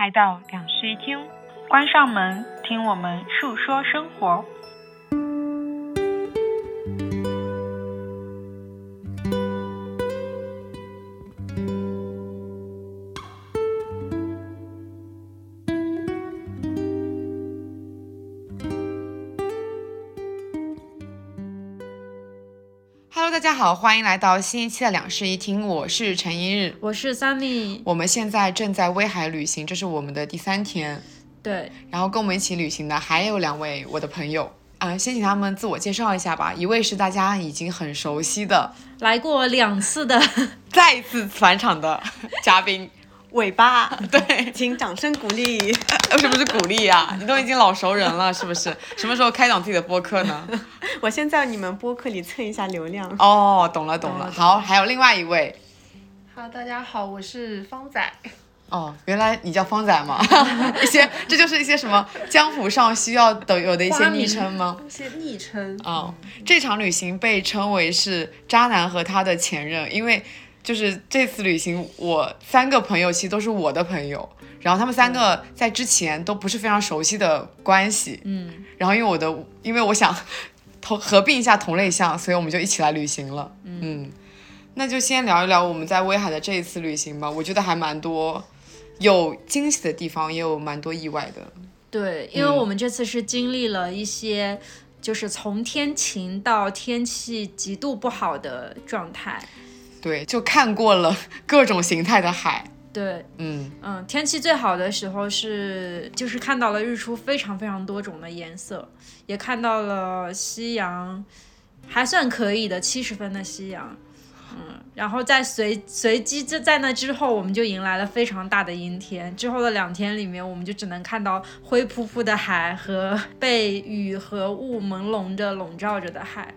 来到两室一厅，关上门，听我们诉说生活。好，欢迎来到新一期的两室一厅，我是陈一日。我是 Sunny，我们现在正在威海旅行，这是我们的第三天。对，然后跟我们一起旅行的还有两位我的朋友，啊、先请他们自我介绍一下吧。一位是大家已经很熟悉的，来过两次的，再次返场的嘉宾，尾巴，对，请掌声鼓励。为什么是鼓励啊？你都已经老熟人了，是不是？什么时候开档自己的播客呢？我先在你们播客里蹭一下流量。哦，懂了懂了。好，还有另外一位，Hello，大家好，我是方仔。哦，原来你叫方仔吗？一些这就是一些什么江湖上需要的有的一些昵称吗？一些昵称，哦，这场旅行被称为是渣男和他的前任，因为就是这次旅行，我三个朋友其实都是我的朋友，然后他们三个在之前都不是非常熟悉的关系，嗯，然后因为我的，因为我想 同合并一下同类项，所以我们就一起来旅行了，嗯，那就先聊一聊我们在威海的这一次旅行吧，我觉得还蛮多有惊喜的地方，也有蛮多意外的，对，因为我们这次是经历了一些，就是从天晴到天气极度不好的状态。对，就看过了各种形态的海，对，嗯。嗯，天气最好的时候是，就是看到了日出非常非常多种的颜色，也看到了夕阳，还算可以的七十分的夕阳。嗯，然后在随随机这在那之后，我们就迎来了非常大的阴天。之后的两天里面，我们就只能看到灰扑扑的海和 被雨和雾朦胧着笼罩着的海。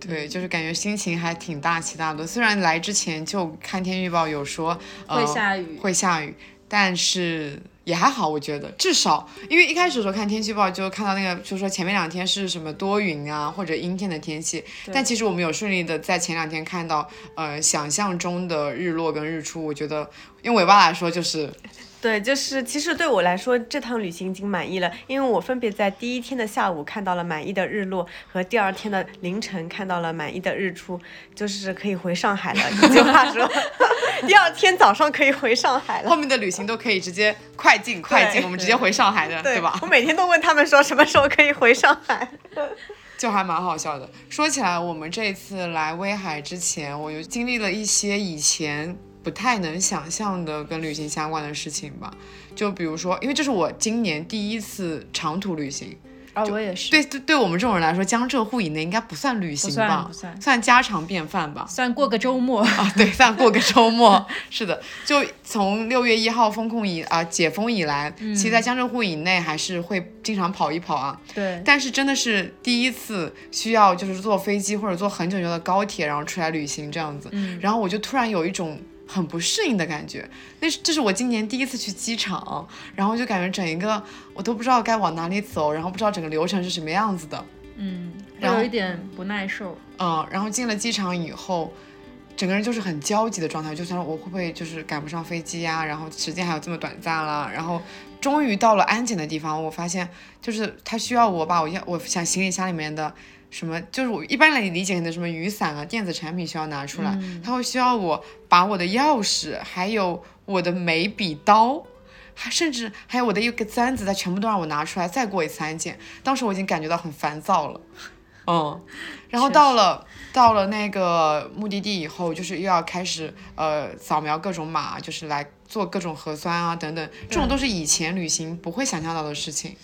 对，就是感觉心情还挺大起大落。虽然来之前就看天气预报有说、呃、会下雨会下雨，但是也还好，我觉得。至少因为一开始的时候看天气预报就看到那个，就说前面两天是什么多云啊或者阴天的天气，但其实我们有顺利的在前两天看到呃想象中的日落跟日出，我觉得用尾巴来说就是对，就是其实对我来说，这趟旅行已经满意了，因为我分别在第一天的下午看到了满意的日落，和第二天的凌晨看到了满意的日出，就是可以回上海了。一句话说，第二天早上可以回上海了后。面的旅行都可以直接快进快进，我们直接回上海的，对吧？我每天都问他们说什么时候可以回上海。就还蛮好笑的。说起来，我们这次来威海之前，我又经历了一些以前不太能想象的跟旅行相关的事情吧。就比如说，因为这是我今年第一次长途旅行，啊、我也是，对对，对我们这种人来说，江浙沪以内应该不算旅行不算吧？不算算家常便饭吧。算过个周末。啊，对，算过个周末。是的，就从六月一号封控以啊、解封以来，其实在江浙沪以内还是会经常跑一跑啊。对，但是真的是第一次需要就是坐飞机或者坐很久很久的高铁，然后出来旅行这样子，然后我就突然有一种很不适应的感觉。那是这是我今年第一次去机场，然后就感觉整一个我都不知道该往哪里走，然后不知道整个流程是什么样子的。嗯，然后有一点不耐受。嗯，然后进了机场以后，整个人就是很焦急的状态，就想我会不会就是赶不上飞机呀、然后时间还有这么短暂了，然后终于到了安检的地方，我发现就是他需要我把我要我想行李箱里面的什么，就是我一般来理解可能什么雨伞啊、电子产品需要拿出来，他会需要我把我的钥匙还有我的眉笔刀。还甚至还有我的一个簪子，他全部都让我拿出来，再过一次安检。当时我已经感觉到很烦躁了，嗯，然后到了到了那个目的地以后，就是又要开始呃扫描各种码，就是来做各种核酸啊等等，这种都是以前旅行不会想象到的事情。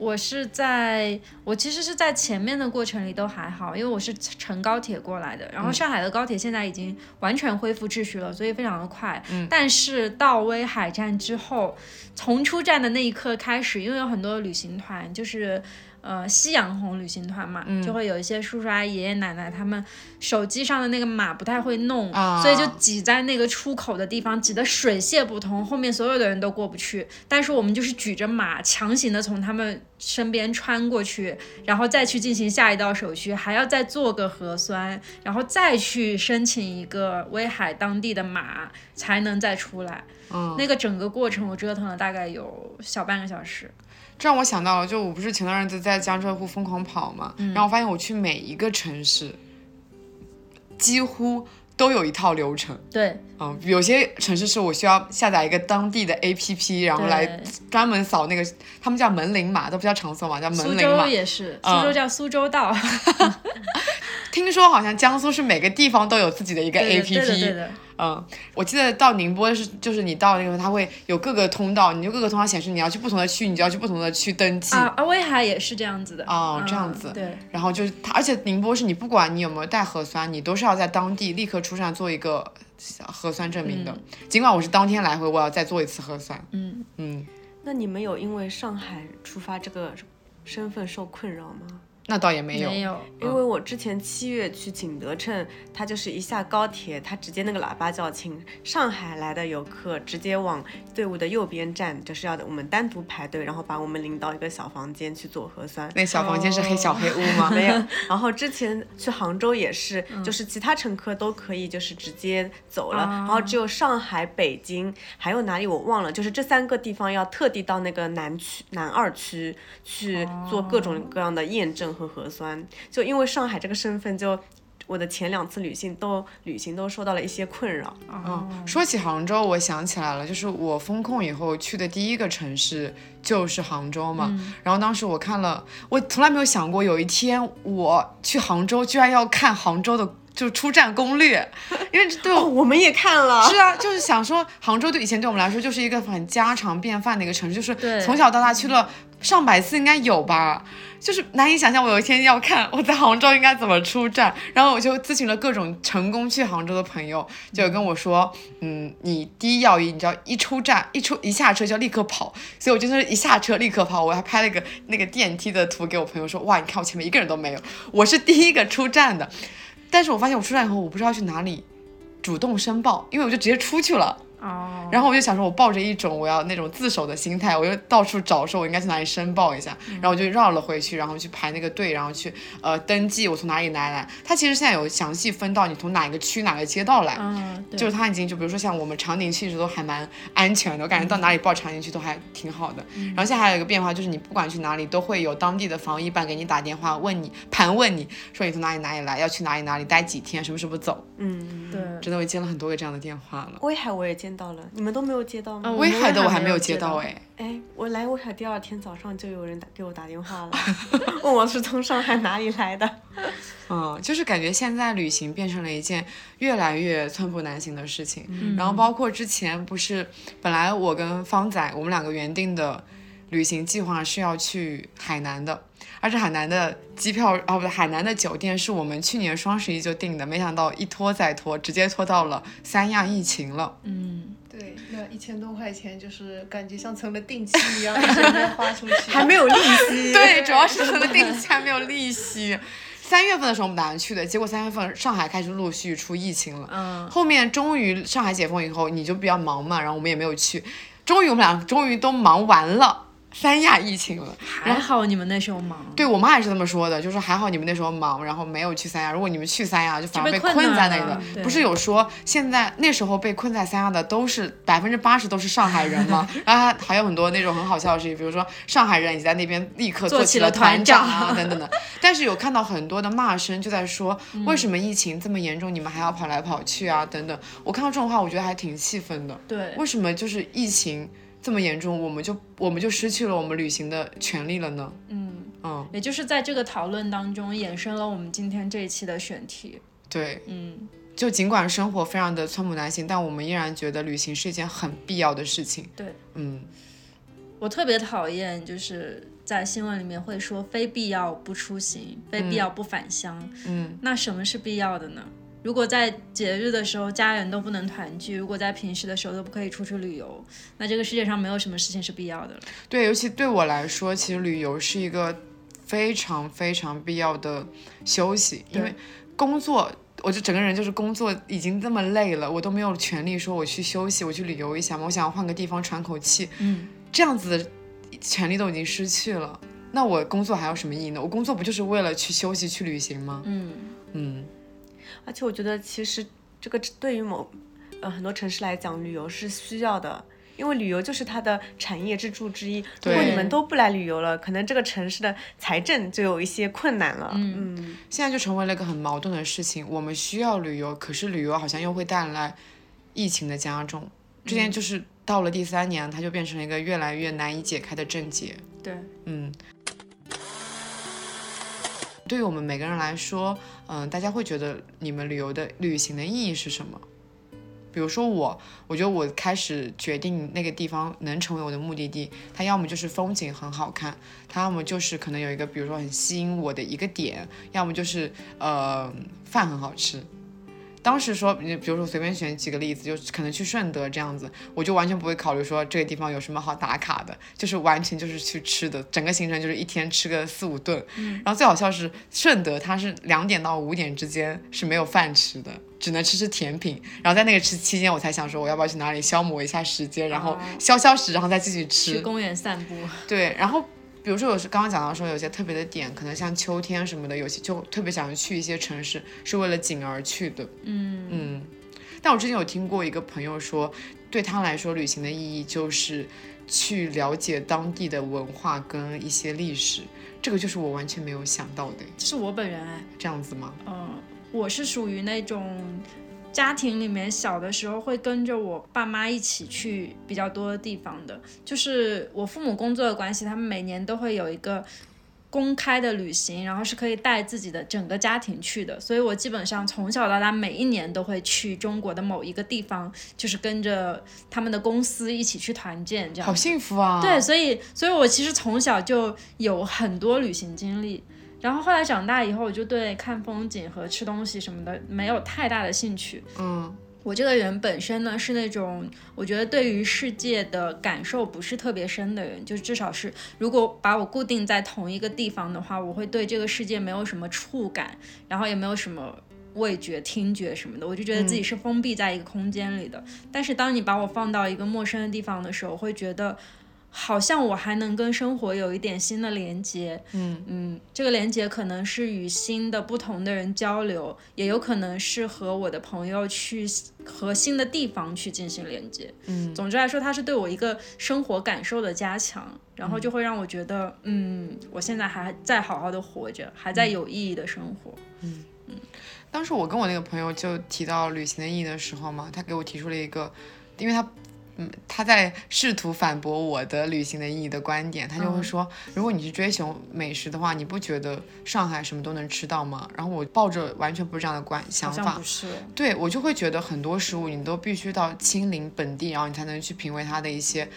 我是在，我其实是在前面的过程里都还好，因为我是乘高铁过来的。然后上海的高铁现在已经完全恢复秩序了，所以非常的快。嗯。但是到威海站之后，从出站的那一刻开始，因为有很多旅行团就是，呃夕阳红旅行团嘛，嗯就会有一些叔叔阿姨、爷爷奶奶他们手机上的那个码不太会弄，啊所以就挤在那个出口的地方，挤得水泄不通，后面所有的人都过不去。但是我们就是举着码，强行的从他们身边穿过去，然后再去进行下一道手续，还要再做个核酸，然后再去申请一个威海当地的码，才能再出来。嗯，那个整个过程我折腾了大概有小半个小时。这让我想到了，就我不是前段日子在江浙沪疯狂跑嘛，然后我发现我去每一个城市，几乎都有一套流程。对，嗯，有些城市是我需要下载一个当地的 APP，然后来专门扫那个，他们叫门铃码，都不叫场所码，叫门铃码。苏州也是，嗯苏州叫苏州道，听说好像江苏是每个地方都有自己的一个对的对的对 APP。的，嗯，我记得到宁波是，就是你到那个，它会有各个通道，你就各个通道显示你要去不同的区，你就要去不同的区登记。啊啊，威海也是这样子的。哦嗯这样子对，然后就是它，而且宁波是你不管你有没有带核酸，你都是要在当地立刻出站做一个核酸证明的。尽管我是当天来回，我要再做一次核酸。嗯，嗯，那你们有因为上海出发这个身份受困扰吗？那倒也没有。没有。因为我之前七月去景德镇，它就是一下高铁，它直接那个喇叭叫请上海来的游客直接往队伍的右边站，就是要我们单独排队，然后把我们领到一个小房间去做核酸。那小房间是黑小黑屋吗？没有，然后之前去杭州也是，就是其他乘客都可以就是直接走了，然后只有上海、北京还有哪里我忘了，就是这三个地方要特地到那个南区南二区去做各种各样的验证和核酸。就因为上海这个身份，就我的前两次旅行都旅行都受到了一些困扰。嗯，说起杭州，我想起来了，就是我封控以后去的第一个城市就是杭州嘛。然后当时我看了，我从来没有想过有一天我去杭州居然要看杭州的就出站攻略，因为对我们也看了，是啊，就是想说，杭州对以前对我们来说就是一个很家常便饭的一个城市，就是从小到大去了上百次应该有吧，就是难以想象我有一天要看 我在杭州应该怎么出站，然后我就咨询了各种成功去杭州的朋友，就跟我说，嗯，你第一要义，你知道一出站一出一下车就要立刻跑，所以我就是一下车立刻跑，我还拍了一个那个电梯的图给我朋友说，哇，你看我前面一个人都没有，我是第一个出站的，但是我发现我出站以后，我不知道去哪里。主动申报，因为我就直接出去了。哦，然后我就想说，我抱着一种我要那种自首的心态，我就到处找说我应该去哪里申报一下，然后我就绕了回去，然后去排那个队，然后去呃登记我从哪里来来。它其实现在有详细分到你从哪个区哪个街道来，嗯，对就是他已经就比如说像我们长宁区一直都还蛮安全的，我感觉到哪里报长宁区都还挺好的。然后现在还有一个变化就是你不管去哪里都会有当地的防疫办给你打电话问你盘问你说你从哪里哪里来，要去哪里哪里待几天，什么时候走。嗯，对，真的我接了很多个这样的电话了。威海我也见到了，你们都没有接到吗？嗯威海的我还没没有接到接到哎。哎，我来威海第二天早上就有人打给我打电话了，问 我是从上海哪里来的。嗯，就是感觉现在旅行变成了一件越来越寸步难行的事情。然后包括之前不是，本来我跟方仔我们两个原定的旅行计划是要去海南的，而且海南的机票哦不对，海南的酒店是我们去年双十一就订的，没想到一拖再拖，直接拖到了三亚疫情了。嗯，对，那一千多块钱就是感觉像成了定期一样，一直没有花出去，还没有利息。对，主要是什么定期还没有利息。三月份的时候我们打算去的，结果三月份上海开始陆续出疫情了。嗯，后面终于上海解封以后，你就比较忙嘛，然后我们也没有去。终于我们俩终于都忙完了，三亚疫情了。还好你们那时候忙。对我妈也是这么说的，就是还好你们那时候忙，然后没有去三亚。如果你们去三亚，就反而被困困在那里了不是有说现在那时候被困在三亚的都是百分之八十都是上海人吗？然后还还有很多那种很好笑的事情，比如说上海人你在那边立刻做起了团团长长啊等等的。但是有看到很多的骂声，就在说嗯为什么疫情这么严重，你们还要跑来跑去啊等等。我看到这种话，我觉得还挺气愤的。对，为什么就是疫情这么严重，我们就我们就失去了我们旅行的权利了呢？嗯，嗯，也就是在这个讨论当中衍生了我们今天这一期的选题。对，嗯，就尽管生活非常的寸步难行，但我们依然觉得旅行是一件很必要的事情。对，嗯，我特别讨厌就是在新闻里面会说非必要不出行，非必要不返乡。嗯，那什么是必要的呢？如果在节日的时候家人都不能团聚，如果在平时的时候都不可以出去旅游，那这个世界上没有什么事情是必要的了。对，尤其对我来说，其实旅游是一个非常非常必要的休息，因为工作。我就整个人就是工作已经这么累了，我都没有权利说我去休息，我去旅游一下嘛，我想要换个地方喘口气，嗯，这样子的权利都已经失去了，那我工作还有什么意义呢？我工作不就是为了去休息、去旅行吗？嗯嗯，而且我觉得其实这个对于某呃很多城市来讲，旅游是需要的。因为旅游就是它的产业支柱之一。如果你们都不来旅游了，可能这个城市的财政就有一些困难了。嗯，现在就成为了一个很矛盾的事情。我们需要旅游，可是旅游好像又会带来疫情的加重。之前就是到了第三年，它就变成了一个越来越难以解开的症结。对，嗯。对于我们每个人来说，嗯，大家会觉得你们旅游的旅行的意义是什么？比如说我，我觉得我开始决定那个地方能成为我的目的地，它要么就是风景很好看，它要么就是可能有一个比如说很吸引我的一个点，要么就是呃饭很好吃。当时说，你比如说随便选几个例子，就可能去顺德这样子，我就完全不会考虑说这个地方有什么好打卡的，就是完全就是去吃的，整个行程就是一天吃个四五顿。然后最好笑是顺德，它是两点到五点之间是没有饭吃的，只能吃吃甜品。然后在那个吃期间，我才想说我要不要去哪里消磨一下时间，然后消消食，然后再继续吃。去公园散步。对，然后。比如说，我是刚刚讲到说有些特别的点，可能像秋天什么的，有些就特别想去一些城市，是为了景而去的。嗯嗯。但我之前有听过一个朋友说，对他来说，旅行的意义就是去了解当地的文化跟一些历史。这个就是我完全没有想到的。是我本人哎。这样子吗？嗯，我是属于那种。家庭里面小的时候会跟着我爸妈一起去比较多的地方的，就是我父母工作的关系，他们每年都会有一个公开的旅行，然后是可以带自己的整个家庭去的，所以我基本上从小到大每一年都会去中国的某一个地方，就是跟着他们的公司一起去团建，这样。好幸福啊！对，所以，所以我其实从小就有很多旅行经历。然后后来长大以后，我就对看风景和吃东西什么的没有太大的兴趣。嗯，我这个人本身呢是那种我觉得对于世界的感受不是特别深的人，就至少是如果把我固定在同一个地方的话，我会对这个世界没有什么触感，然后也没有什么味觉、听觉什么的，我就觉得自己是封闭在一个空间里的。但是当你把我放到一个陌生的地方的时候，会觉得。好像我还能跟生活有一点新的连接，嗯。嗯，这个连接可能是与新的不同的人交流，也有可能是和我的朋友去和新的地方去进行连接，嗯，总之来说，它是对我一个生活感受的加强，然后就会让我觉得，嗯，我现在还在好好的活着，还在有意义的生活，嗯。嗯。当时我跟我那个朋友就提到旅行的意义的时候嘛，他给我提出了一个，因为他。他在试图反驳我的旅行的意义的观点，他就会说，如果你是追求美食的话，你不觉得上海什么都能吃到吗？然后我抱着完全不是这样的观想法，不是，对我就会觉得很多食物你都必须到亲临本地，然后你才能去品味它的一些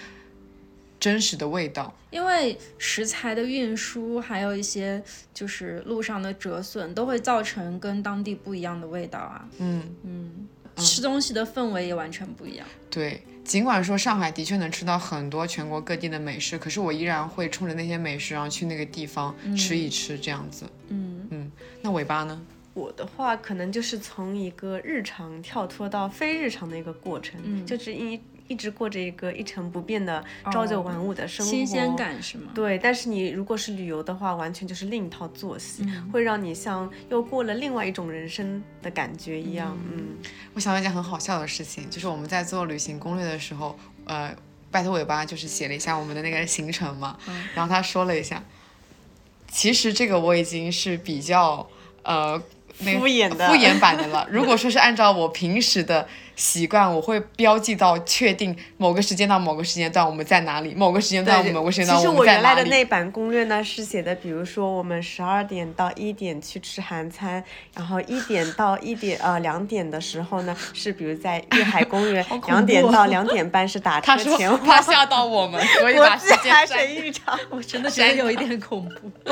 真实的味道。因为食材的运输，还有一些就是路上的折损，都会造成跟当地不一样的味道啊。嗯嗯，吃东西的氛围也完全不一样。对。尽管说上海的确能吃到很多全国各地的美食，可是我依然会冲着那些美食，然后去那个地方吃一吃这样子。嗯嗯，那尾巴呢？我的话可能就是从一个日常跳脱到非日常的一个过程，嗯，就是因。一直过着一个一成不变的朝九晚五的生活，新鲜感是吗？对，但是你如果是旅游的话，完全就是另一套作息，会让你像又过了另外一种人生的感觉一样。嗯，我想到一件很好笑的事情，就是我们在做旅行攻略的时候，呃，拜托尾巴就是写了一下我们的那个行程嘛，然后他说了一下，其实这个我已经是比较呃。敷衍的敷衍版的了。如果说是按照我平时的习惯，我会标记到确定某个时间到某个时间段我们在哪里，某个时间段某个时间段我们在哪里。其实我原来的那版攻略呢是写的，比如说我们十二点到一点去吃韩餐，然后一点到一点呃两点的时候呢是比如在粤海公园，两点到两点半是打车前往。他吓到我们，所以把时间神预兆，我真的觉得有一点恐怖。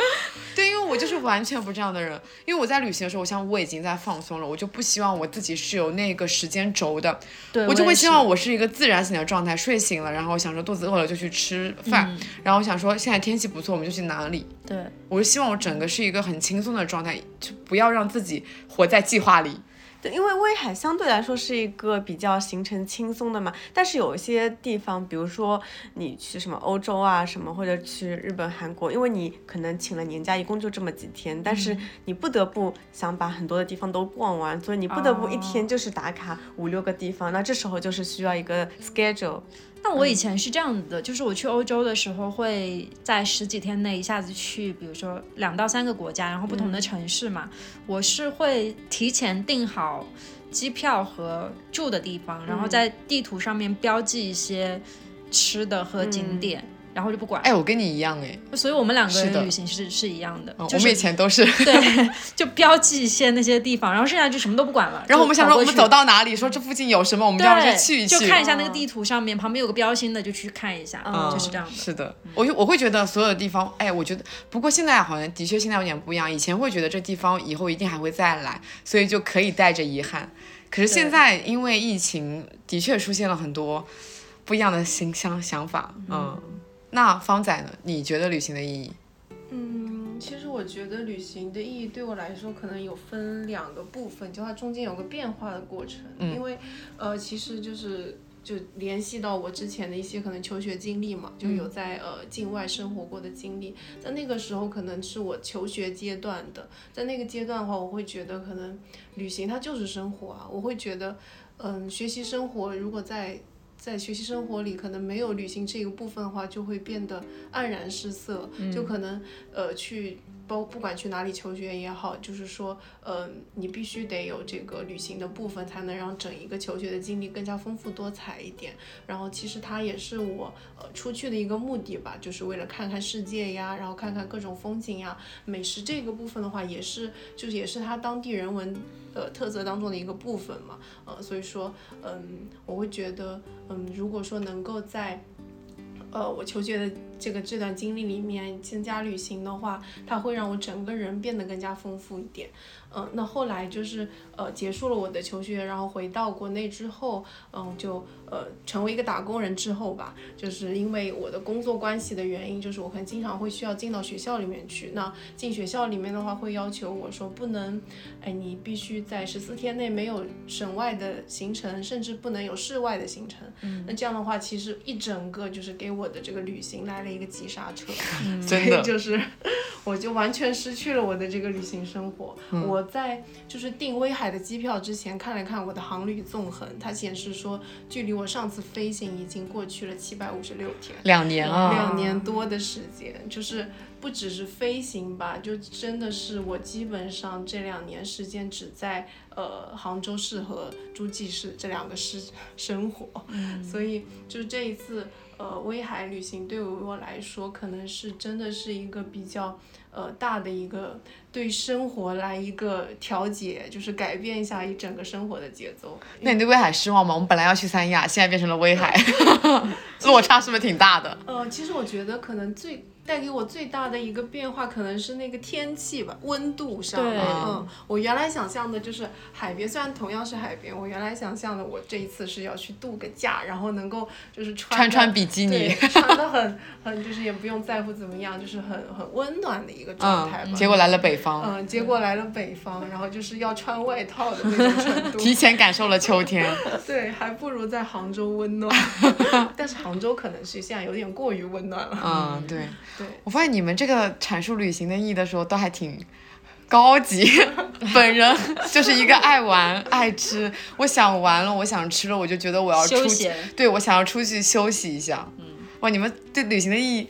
对，因为我就就是完全不这样的人，因为我在旅行的时候，我想我已经在放松了，我就不希望我自己是有那个时间轴的，对，我就会希望我是一个自然醒的状态，睡醒了，然后想说肚子饿了就去吃饭，嗯然后想说现在天气不错，我们就去哪里。对。我就希望我整个是一个很轻松的状态，就不要让自己活在计划里。对，因为威海相对来说是一个比较行程轻松的嘛，但是有一些地方，比如说你去什么欧洲啊什么，或者去日本、韩国，因为你可能请了年假，一共就这么几天，但是你不得不想把很多的地方都逛完，所以你不得不一天就是打卡五六个地方，那这时候就是需要一个 schedule。那我以前是这样的，就是我去欧洲的时候，会在十几天内一下子去，比如说两到三个国家，然后不同的城市嘛，我是会提前订好机票和住的地方，然后在地图上面标记一些吃的和景点，然后就不管。哎，我跟你一样哎，所以我们两个的人旅行是是一样的，就是嗯我们以前都是。对，就标记一些那些地方，然后剩下就什么都不管了。然后我们想说，我们走到哪里，说这附近有什么，我们就要对，去去一去。就看一下那个地图上面旁边有个标星的，就去看一下，嗯就是这样的。是的，我就我会觉得所有的地方，哎，我觉得不过现在好像的确现在有点不一样。以前会觉得这地方以后一定还会再来，所以就可以带着遗憾。可是现在因为疫情，的确出现了很多不一样的新想想法。嗯，那方仔呢？你觉得旅行的意义？嗯，其实我觉得旅行的意义对我来说，可能有分两个部分，就它中间有个变化的过程。嗯因为呃，其实就是就联系到我之前的一些可能求学经历嘛，就有在呃境外生活过的经历，在那个时候可能是我求学阶段的，在那个阶段的话，我会觉得可能旅行它就是生活啊，我会觉得嗯，学习生活如果在在学习生活里可能没有旅行这个部分的话，就会变得黯然失色，就可能呃去包不管去哪里求学也好，就是说呃你必须得有这个旅行的部分，才能让整一个求学的经历更加丰富多彩一点。然后其实它也是我呃出去的一个目的吧，就是为了看看世界呀，然后看看各种风景呀。美食这个部分的话，也是就是也是它当地人文呃特色当中的一个部分嘛。呃，所以说嗯，我会觉得嗯，如果说能够在呃，我求学的这个这段经历里面增加旅行的话，它会让我整个人变得更加丰富一点。嗯、那后来就是呃结束了我的求学，然后回到国内之后，嗯、就呃成为一个打工人之后吧，就是因为我的工作关系的原因，就是我可能经常会需要进到学校里面去。那进学校里面的话，会要求我说不能，哎，你必须在十四天内没有省外的行程，甚至不能有室外的行程。那这样的话，其实一整个就是给我的这个旅行来了一个急刹车，所以就是我就完全失去了我的这个旅行生活。我在就是订威海的机票之前看了看我的航旅纵横，它显示说距离我上次飞行已经过去了七百五十六天。两年啊，两年多的时间，就是不只是飞行吧，就真的是我基本上这两年时间只在呃杭州市和诸暨市这两个市生活，所以就这一次呃威海旅行对于我来说，可能是真的是一个比较呃大的一个对生活来一个调节，就是改变一下一整个生活的节奏。那你对威海失望吗？我们本来要去三亚，现在变成了威海，落差是不是挺大的？呃，其实我觉得可能最带给我最大的一个变化，可能是那个天气吧，温度上。对嗯，我原来想象的就是海边，虽然同样是海边，我原来想象的我这一次是要去度个假，然后能够就是穿穿穿比基尼，穿的很很就是也不用在乎怎么样，就是很很温暖的一个状态吧。嗯，结果来了北方，嗯，结果来了北方，然后就是要穿外套的那种程度。提前感受了秋天。对，还不如在杭州温暖。但是杭州可能是现在有点过于温暖了。嗯，对。对。我发现你们这个阐述旅行的意义的时候，都还挺高级。本人就是一个爱玩爱吃，我想玩了，我想吃了，我就觉得我要出对我想要出去休息一下。嗯，哇，你们对旅行的意义，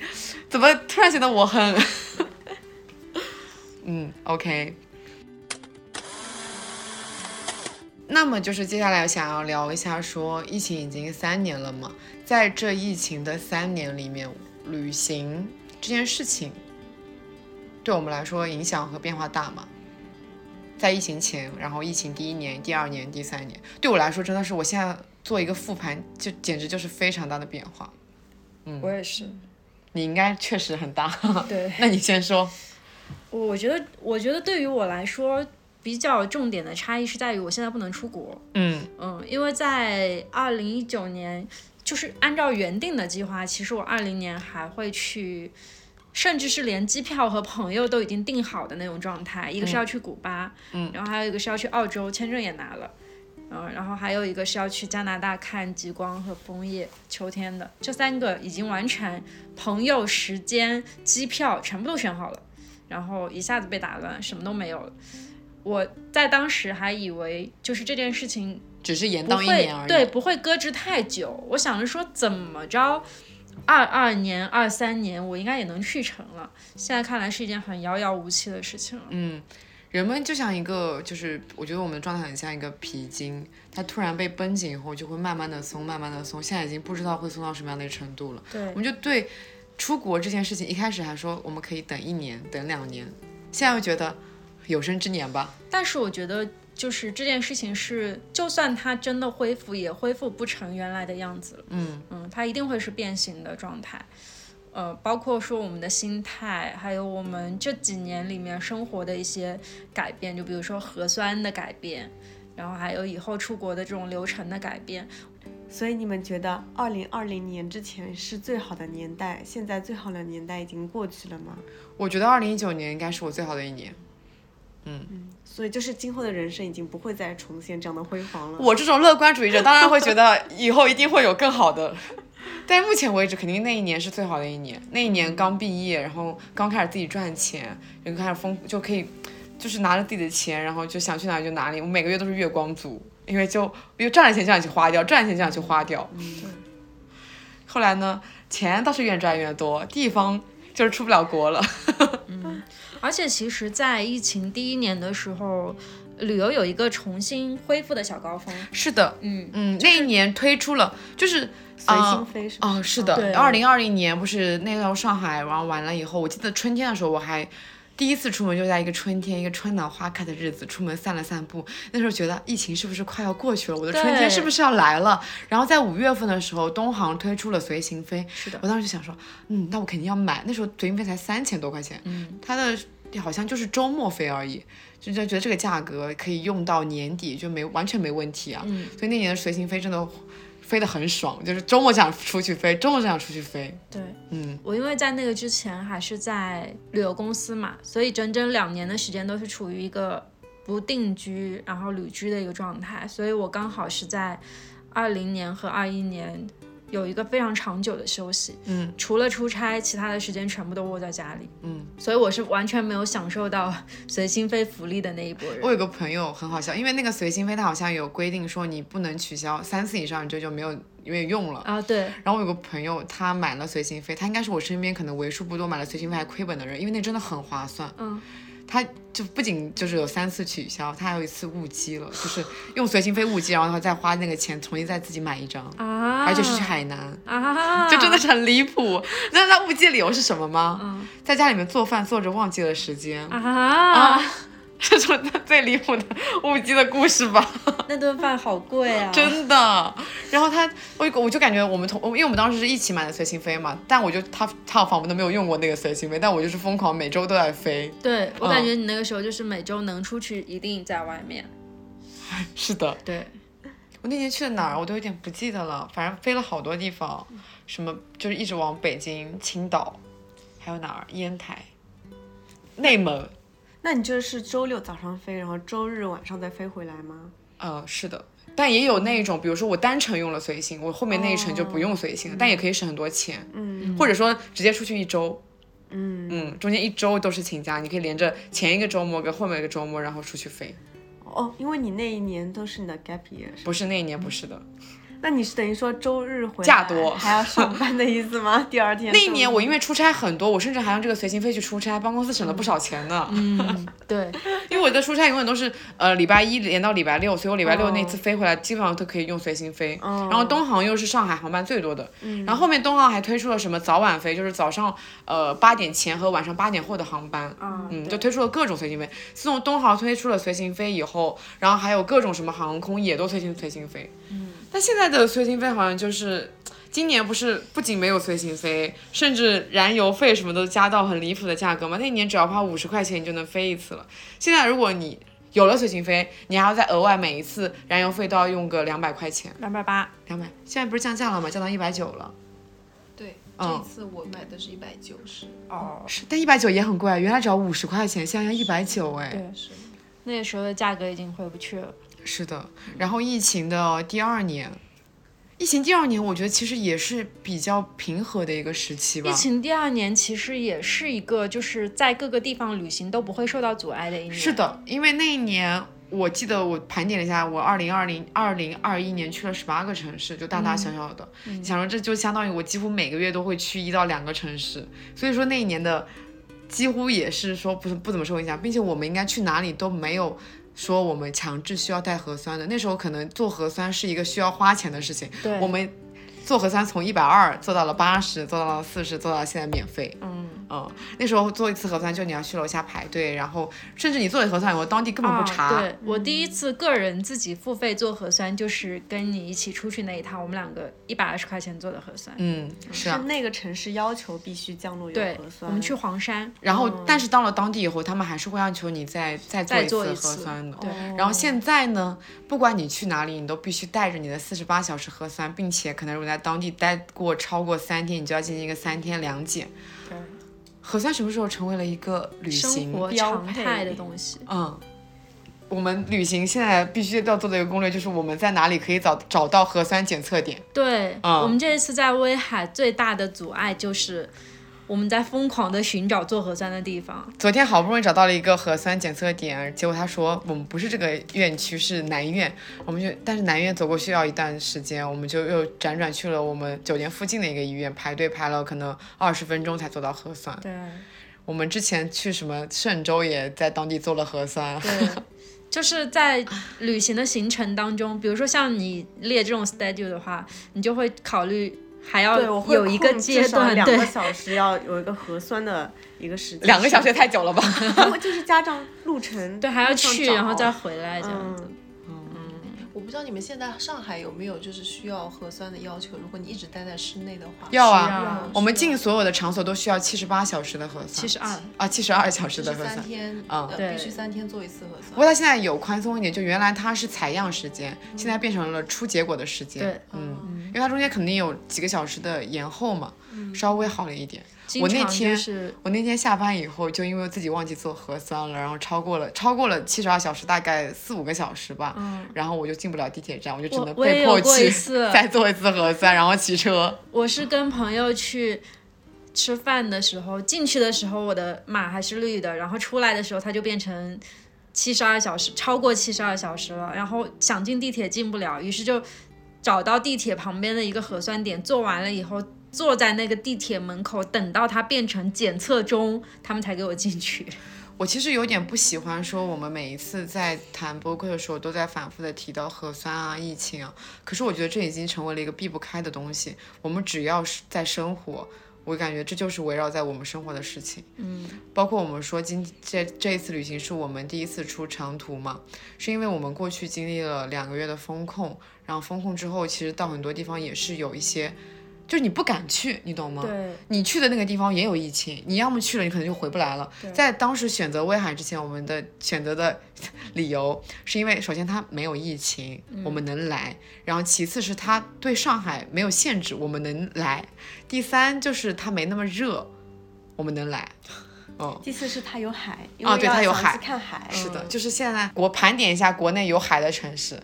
怎么突然显得我很，嗯，OK。那么就是接下来想要聊一下，说疫情已经三年了嘛，在这疫情的三年里面，旅行这件事情对我们来说影响和变化大吗？在疫情前，然后疫情第一年、第二年、第三年，对我来说真的是我现在做一个复盘，就简直就是非常大的变化。嗯我也是。你应该确实很大，对，那你先说。我觉得，我觉得对于我来说，比较重点的差异是在于我现在不能出国。嗯嗯，因为在二零一九年，就是按照原定的计划，其实我二零年还会去，甚至是连机票和朋友都已经订好的那种状态。一个是要去古巴，嗯，然后还有一个是要去澳洲，签证也拿了。嗯，然后还有一个是要去加拿大看极光和枫叶，秋天的。这三个已经完全，朋友、时间、机票全部都选好了，然后一下子被打乱，什么都没有了。我在当时还以为就是这件事情只是延到一年而已。对，不会搁置太久。我想着说怎么着，二二年、二三年我应该也能去成了。现在看来是一件很遥遥无期的事情了。嗯，人们就像一个，就是我觉得我们的状态很像一个皮筋，它突然被绷紧以后，就会慢慢的松，慢慢的松。现在已经不知道会松到什么样的程度了。对我们就对出国这件事情，一开始还说我们可以等一年，等两年，现在又觉得有生之年吧。但是我觉得，就是这件事情是，就算它真的恢复，也恢复不成原来的样子了。嗯嗯，它一定会是变形的状态。呃，包括说我们的心态，还有我们这几年里面生活的一些改变，就比如说核酸的改变，然后还有以后出国的这种流程的改变。所以你们觉得二零二零年之前是最好的年代，现在最好的年代已经过去了吗？我觉得二零一九年应该是我最好的一年。所以就是今后的人生已经不会再重现这样的辉煌了。我这种乐观主义者当然会觉得以后一定会有更好的，但目前为止肯定那一年是最好的一年。那一年刚毕业，然后刚开始自己赚钱，就开始丰就可以，就是拿着自己的钱，然后就想去哪里就哪里。我每个月都是月光族，因为就因为赚了钱就想去花掉，赚了钱就想去花掉。嗯 后来呢，钱倒是越赚越多，地方就是出不了国了。嗯而且其实，在疫情第一年的时候，旅游有一个重新恢复的小高峰。是的，嗯，嗯，那一年推出了就是随啊心飞是吗？哦，是对的，二零二零年不是那时候上海，然后完了以后，我记得春天的时候我还。第一次出门就在一个春天，一个春暖花开的日子，出门散了散步。那时候觉得疫情是不是快要过去了？我的春天是不是要来了？然后在五月份的时候，东航推出了随行飞，是的我当时就想说，嗯，那我肯定要买。那时候随行飞才三千多块钱，嗯，它的好像就是周末飞而已，就就觉得这个价格可以用到年底，就没完全没问题啊。嗯所以那年的随行飞真的飞得很爽，就是周末想出去飞，周末就想出去飞。对。嗯，我因为在那个之前还是在旅游公司嘛，所以整整两年的时间都是处于一个不定居，然后旅居的一个状态，所以我刚好是在二零年和二一年有一个非常长久的休息，嗯，除了出差，其他的时间全部都窝在家里，嗯，所以我是完全没有享受到随心飞福利的那一波人。我有个朋友很好笑，因为那个随心飞它好像有规定说你不能取消三次以上，你这就没有没有用了。啊，对，然后我有个朋友，他买了随心飞，他应该是我身边可能为数不多买了随心飞还亏本的人，因为那真的很划算。嗯，他就不仅就是有三次取消，他还有一次误机了，就是用随心飞误机，然后他再花那个钱重新再自己买一张，啊，而且是去海南。啊，就真的是很离谱。那他误机的理由是什么吗？嗯在家里面做饭做着忘记了时间，啊，这是最离谱的误机的故事吧？那顿饭好贵啊，真的。然后他，我我就感觉我们同，因为我们当时是一起买的随心飞嘛，但我就他他仿佛都没有用过那个随心飞，但我就是疯狂每周都在飞。对我嗯感觉你那个时候就是每周能出去，一定在外面。是的，对，我那年去了哪儿，我都有点不记得了。反正飞了好多地方，什么就是一直往北京、青岛，还有哪儿？烟台、内蒙。那你就是周六早上飞，然后周日晚上再飞回来吗？呃，是的，但也有那一种，比如说我单程用了随行，我后面那一程就不用随行了，但也可以省很多钱，嗯。或者说直接出去一周，嗯，嗯，中间一周都是请假，你可以连着前一个周末跟后面一个周末，然后出去飞。哦，因为你那一年都是你的 gap year，不是那一年，不是的，那你是等于说周日回来假多还要上班的意思吗？第二天那一年我因为为出差很多，我甚至还用这个随行飞去出差，帮公司省了不少钱呢。嗯，对，因为我的出差永远都是呃礼拜一连到礼拜六，所以我礼拜六哦那次飞回来基本上都可以用随行飞。哦然后东航又是上海航班最多的，然后后面东航还推出了什么早晚飞，就是早上呃八点前和晚上八点后的航班。啊，嗯，就推出了各种随行飞。自从东航推出了随行飞以后，然后还有各种什么航空也都推行随行飞。嗯，但现在的随行飞好像就是今年不是不仅没有随行飞，甚至燃油费什么都加到很离谱的价格嘛？那一年只要花五十块钱你就能飞一次了。现在如果你有了随行飞，你还要再额外每一次燃油费都要用个两百块钱，两百八，两百。现在不是降价了吗？降到一百九了。对，嗯这一次我买的是一百九十，哦，是，但一百九也很贵啊，原来只要五十块钱，现在要一百九哎。对，是那个时候的价格已经回不去了。是的，然后疫情的第二年，疫情第二年，我觉得其实也是比较平和的一个时期吧。疫情第二年其实也是一个就是在各个地方旅行都不会受到阻碍的一年。是，的，因为那一年我记得我盘点了一下，我二零二零二零二一年去了十八个城市，就大大小小的。你想说这就相当于我几乎每个月都会去一到两个城市，所以说那一年的几乎也是说不是不怎么受影响，并且我们应该去哪里都没有。说我们强制需要带核酸的，那时候可能做核酸是一个需要花钱的事情。对，我们做核酸从一百二做到了八十，做到了四十，做到现在免费。嗯，嗯，那时候做一次核酸就你要去楼下排队，然后甚至你做了核酸以后，当地根本不查。啊。对我第一次个人自己付费做核酸，就是跟你一起出去那一趟，我们两个一百二十块钱做的核酸。嗯，是。那个城市要求必须降落有对核，酸。我们去黄山，然后，但是到了当地以后，他们还是会要求你再再做再一次做一次核酸的。对然后现在呢，不管你去哪里，你都必须带着你的四十八小时核酸，并且可能如果在当地待过超过三天，你就要进行一个三天两检。对核酸什么时候成为了一个旅行标配常态的东西。嗯，我们旅行现在必须要做的一个攻略就是我们在哪里可以找找到核酸检测点。对，嗯我们这一次在威海最大的阻碍就是我们在疯狂的寻找做核酸的地方。昨天好不容易找到了一个核酸检测点，结果他说我们不是这个院区，是南院。我们就但是南院走过去要一段时间，我们就又辗转去了我们酒店附近的一个医院，排队排了可能二十分钟才做到核酸。对我们之前去什么嵊州也在当地做了核酸。对，就是在旅行的行程当中，比如说像你列这种 schedule 的话，你就会考虑还要有一个空阶段，两个小时要有一个核酸的一个时间，两个小时也太久了吧？因为就是加上路程，对，还要去然后再回来这样子。嗯，我不知道你们现在上海有没有就是需要核酸的要求？如果你一直待在室内的话，要啊啊我们进所有的场所都需要七十八小时的核酸，七十二，啊，七十二小时的核酸三。天，嗯呃对必须三天做一次核酸。不过它现在有宽松一点，就原来它是采样时间，现在变成了出结果的时间。对，嗯，因为它中间肯定有几个小时的延后嘛，稍微好了一点。我那天就是我那天下班以后，就因为自己忘记做核酸了，然后超过了超过了七十二小时，大概四五个小时吧。嗯然后我就进不了地铁站，我就只能被迫去 再做一次核酸，然后骑车。我是跟朋友去吃饭的时候，进去的时候我的码还是绿的，然后出来的时候它就变成七十二小时，超过七十二小时了，然后想进地铁进不了，于是就找到地铁旁边的一个核酸点，做完了以后。坐在那个地铁门口，等到它变成检测中，他们才给我进去。我其实有点不喜欢说我们每一次在谈播客的时候都在反复的提到核酸啊、疫情啊，可是我觉得这已经成为了一个避不开的东西。我们只要是在生活，我感觉这就是围绕在我们生活的事情。嗯，包括我们说今这这一次旅行是我们第一次出长途嘛，是因为我们过去经历了两个月的风控，然后风控之后，其实到很多地方也是有一些。就是你不敢去，你懂吗？对，你去的那个地方也有疫情，你要么去了，你可能就回不来了。在当时选择威海之前，我们的选择的理由是因为首先它没有疫情，我们能来；然后其次是它对上海没有限制，我们能来；第三就是它没那么热，我们能来。哦，第四是它有海，因啊对它有海去看海，是的，就是现在我盘点一下国内有海的城市，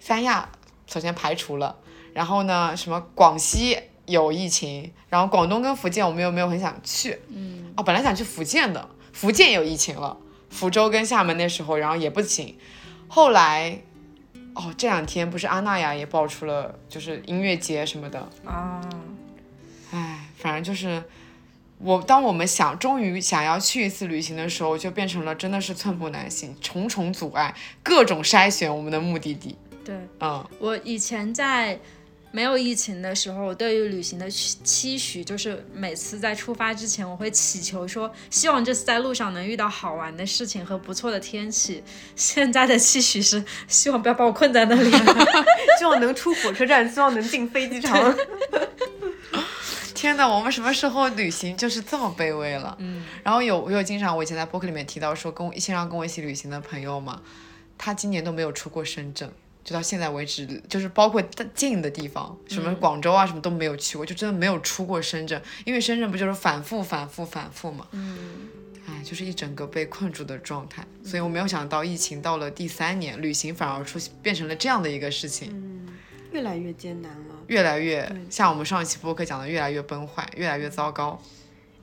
三亚首先排除了，然后呢，什么广西有疫情，然后广东跟福建我们又没有很想去，嗯，哦，本来想去福建的，福建有疫情了，福州跟厦门那时候，然后也不行，后来，哦，这两天不是阿那亚也爆出了就是音乐节什么的，啊，唉，反正就是我，当我们想终于想要去一次旅行的时候，就变成了真的是寸步难行，重重阻碍，各种筛选我们的目的地。对。嗯，我以前在没有疫情的时候，我对于旅行的期期许就是每次在出发之前，我会祈求说，希望这次在路上能遇到好玩的事情和不错的天气。现在的期许是，希望不要把我困在那里。希望能出火车站，希望能进飞机场。天呐，我们什么时候旅行就是这么卑微了？嗯，然后有我有经常我以前在播客里面提到说，跟我线上跟我一起旅行的朋友嘛，他今年都没有出过深圳。就到现在为止，就是包括近的地方，什么广州啊，什么都没有去过，就真的没有出过深圳，因为深圳不就是反复、反复、反复嘛。嗯。哎，就是一整个被困住的状态，所以我没有想到疫情到了第三年，旅行反而出变成了这样的一个事情。嗯，越来越艰难了。越来越像我们上一期播客讲的，越来越崩坏，越来越糟糕。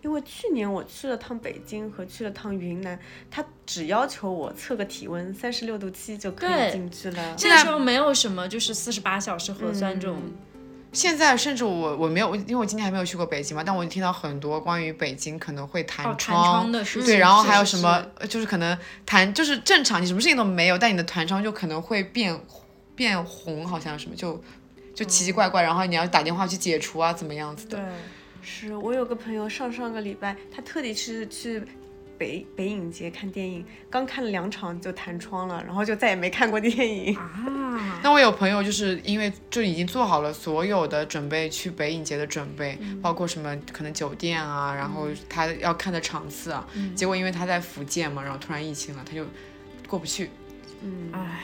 因为去年我去了趟北京和去了趟云南，他只要求我测个体温，三十六度七就可以进去了。那时候没有什么就是四十八小时核酸这种。现在甚至我我没有，因为我今天还没有去过北京嘛，但我听到很多关于北京可能会弹窗的事情。对，然后还有什么就是可能弹就是正常，你什么事情都没有，但你的弹窗就可能会变变红，好像什么就就奇奇怪怪，然后你要打电话去解除啊，怎么样子的。对。是我有个朋友上上个礼拜，他特地去去北北影节看电影，刚看了两场就弹窗了，然后就再也没看过电影啊。那我有朋友就是因为就已经做好了所有的准备去北影节的准备，包括什么可能酒店啊，然后他要看的场次啊，结果因为他在福建嘛，然后突然疫情了，他就过不去。嗯，唉。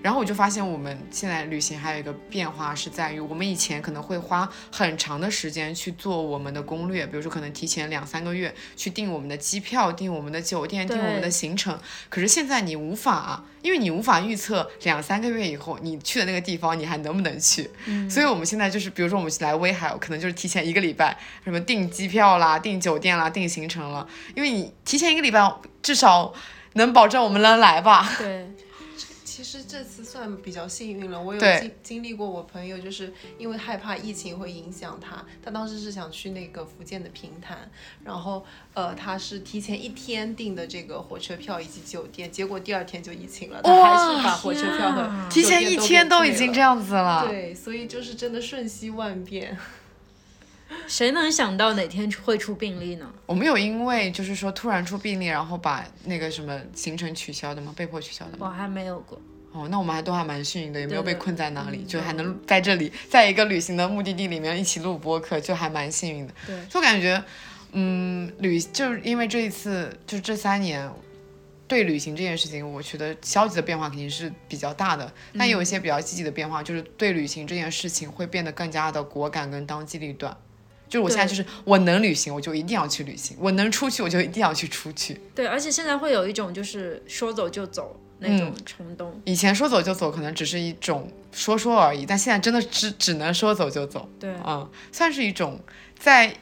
然后我就发现，我们现在旅行还有一个变化是在于，我们以前可能会花很长的时间去做我们的攻略，比如说可能提前两三个月去订我们的机票、订我们的酒店、订我们的行程。可是现在你无法，因为你无法预测两三个月以后你去的那个地方你还能不能去。嗯。所以我们现在就是，比如说我们来威海，可能就是提前一个礼拜，什么订机票啦、订酒店啦、订行程了，因为你提前一个礼拜，至少能保证我们能来吧。对。其实这次算比较幸运了，我有经经历过，我朋友就是因为害怕疫情会影响他，他当时是想去那个福建的平潭，然后呃他是提前一天订的这个火车票以及酒店，结果第二天就疫情了，他还是把火车票和提前一天都已经这样子了，对，所以就是真的瞬息万变。谁能想到哪天会出病例呢？我们有因为就是说突然出病例，然后把那个什么行程取消的吗？被迫取消的吗？我还没有过。哦，那我们还都还蛮幸运的，也没有被困在那里，就还能在这里，在一个旅行的目的地里面一起录播客，就还蛮幸运的。对，就感觉，嗯，旅就是因为这一次，就这三年，对旅行这件事情，我觉得消极的变化肯定是比较大的，但有一些比较积极的变化，就是对旅行这件事情会变得更加的果敢跟当机立断。就是我现在就是我能旅行，我就一定要去旅行；我能出去，我就一定要去出去。对，而且现在会有一种就是说走就走那种冲动。以前说走就走可能只是一种说说而已，但现在真的只只能说走就走。对，嗯，算是一种在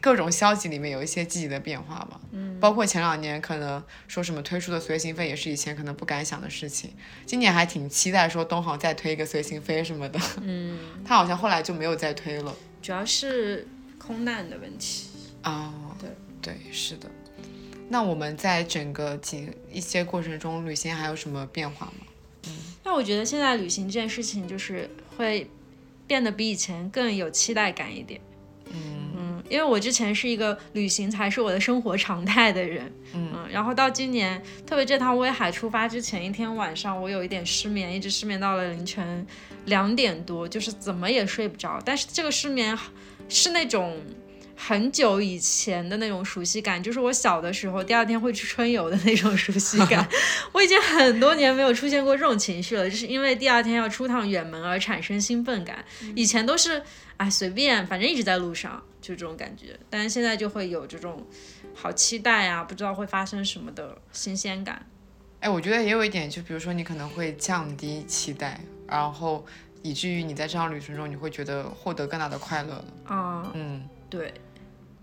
各种消极里面有一些积极的变化吧。嗯，包括前两年可能说什么推出的随行飞也是以前可能不敢想的事情，今年还挺期待说东航再推一个随行飞什么的。嗯，他好像后来就没有再推了，主要是。空难的问题啊，对对是的。那我们在整个几一些过程中，旅行还有什么变化吗？嗯，那我觉得现在旅行这件事情就是会变得比以前更有期待感一点。嗯嗯，因为我之前是一个旅行才是我的生活常态的人，嗯，然后到今年，特别这趟威海出发之前一天晚上，我有一点失眠，一直失眠到了凌晨两点多，就是怎么也睡不着。但是这个失眠。是那种很久以前的那种熟悉感，就是我小的时候第二天会去春游的那种熟悉感。我已经很多年没有出现过这种情绪了，就是因为第二天要出趟远门而产生兴奋感。以前都是哎随便，反正一直在路上，就这种感觉。但是现在就会有这种好期待啊，不知道会发生什么的新鲜感。哎，我觉得也有一点，就比如说你可能会降低期待，然后。以至于你在这趟旅程中，你会觉得获得更大的快乐了。啊，嗯，对。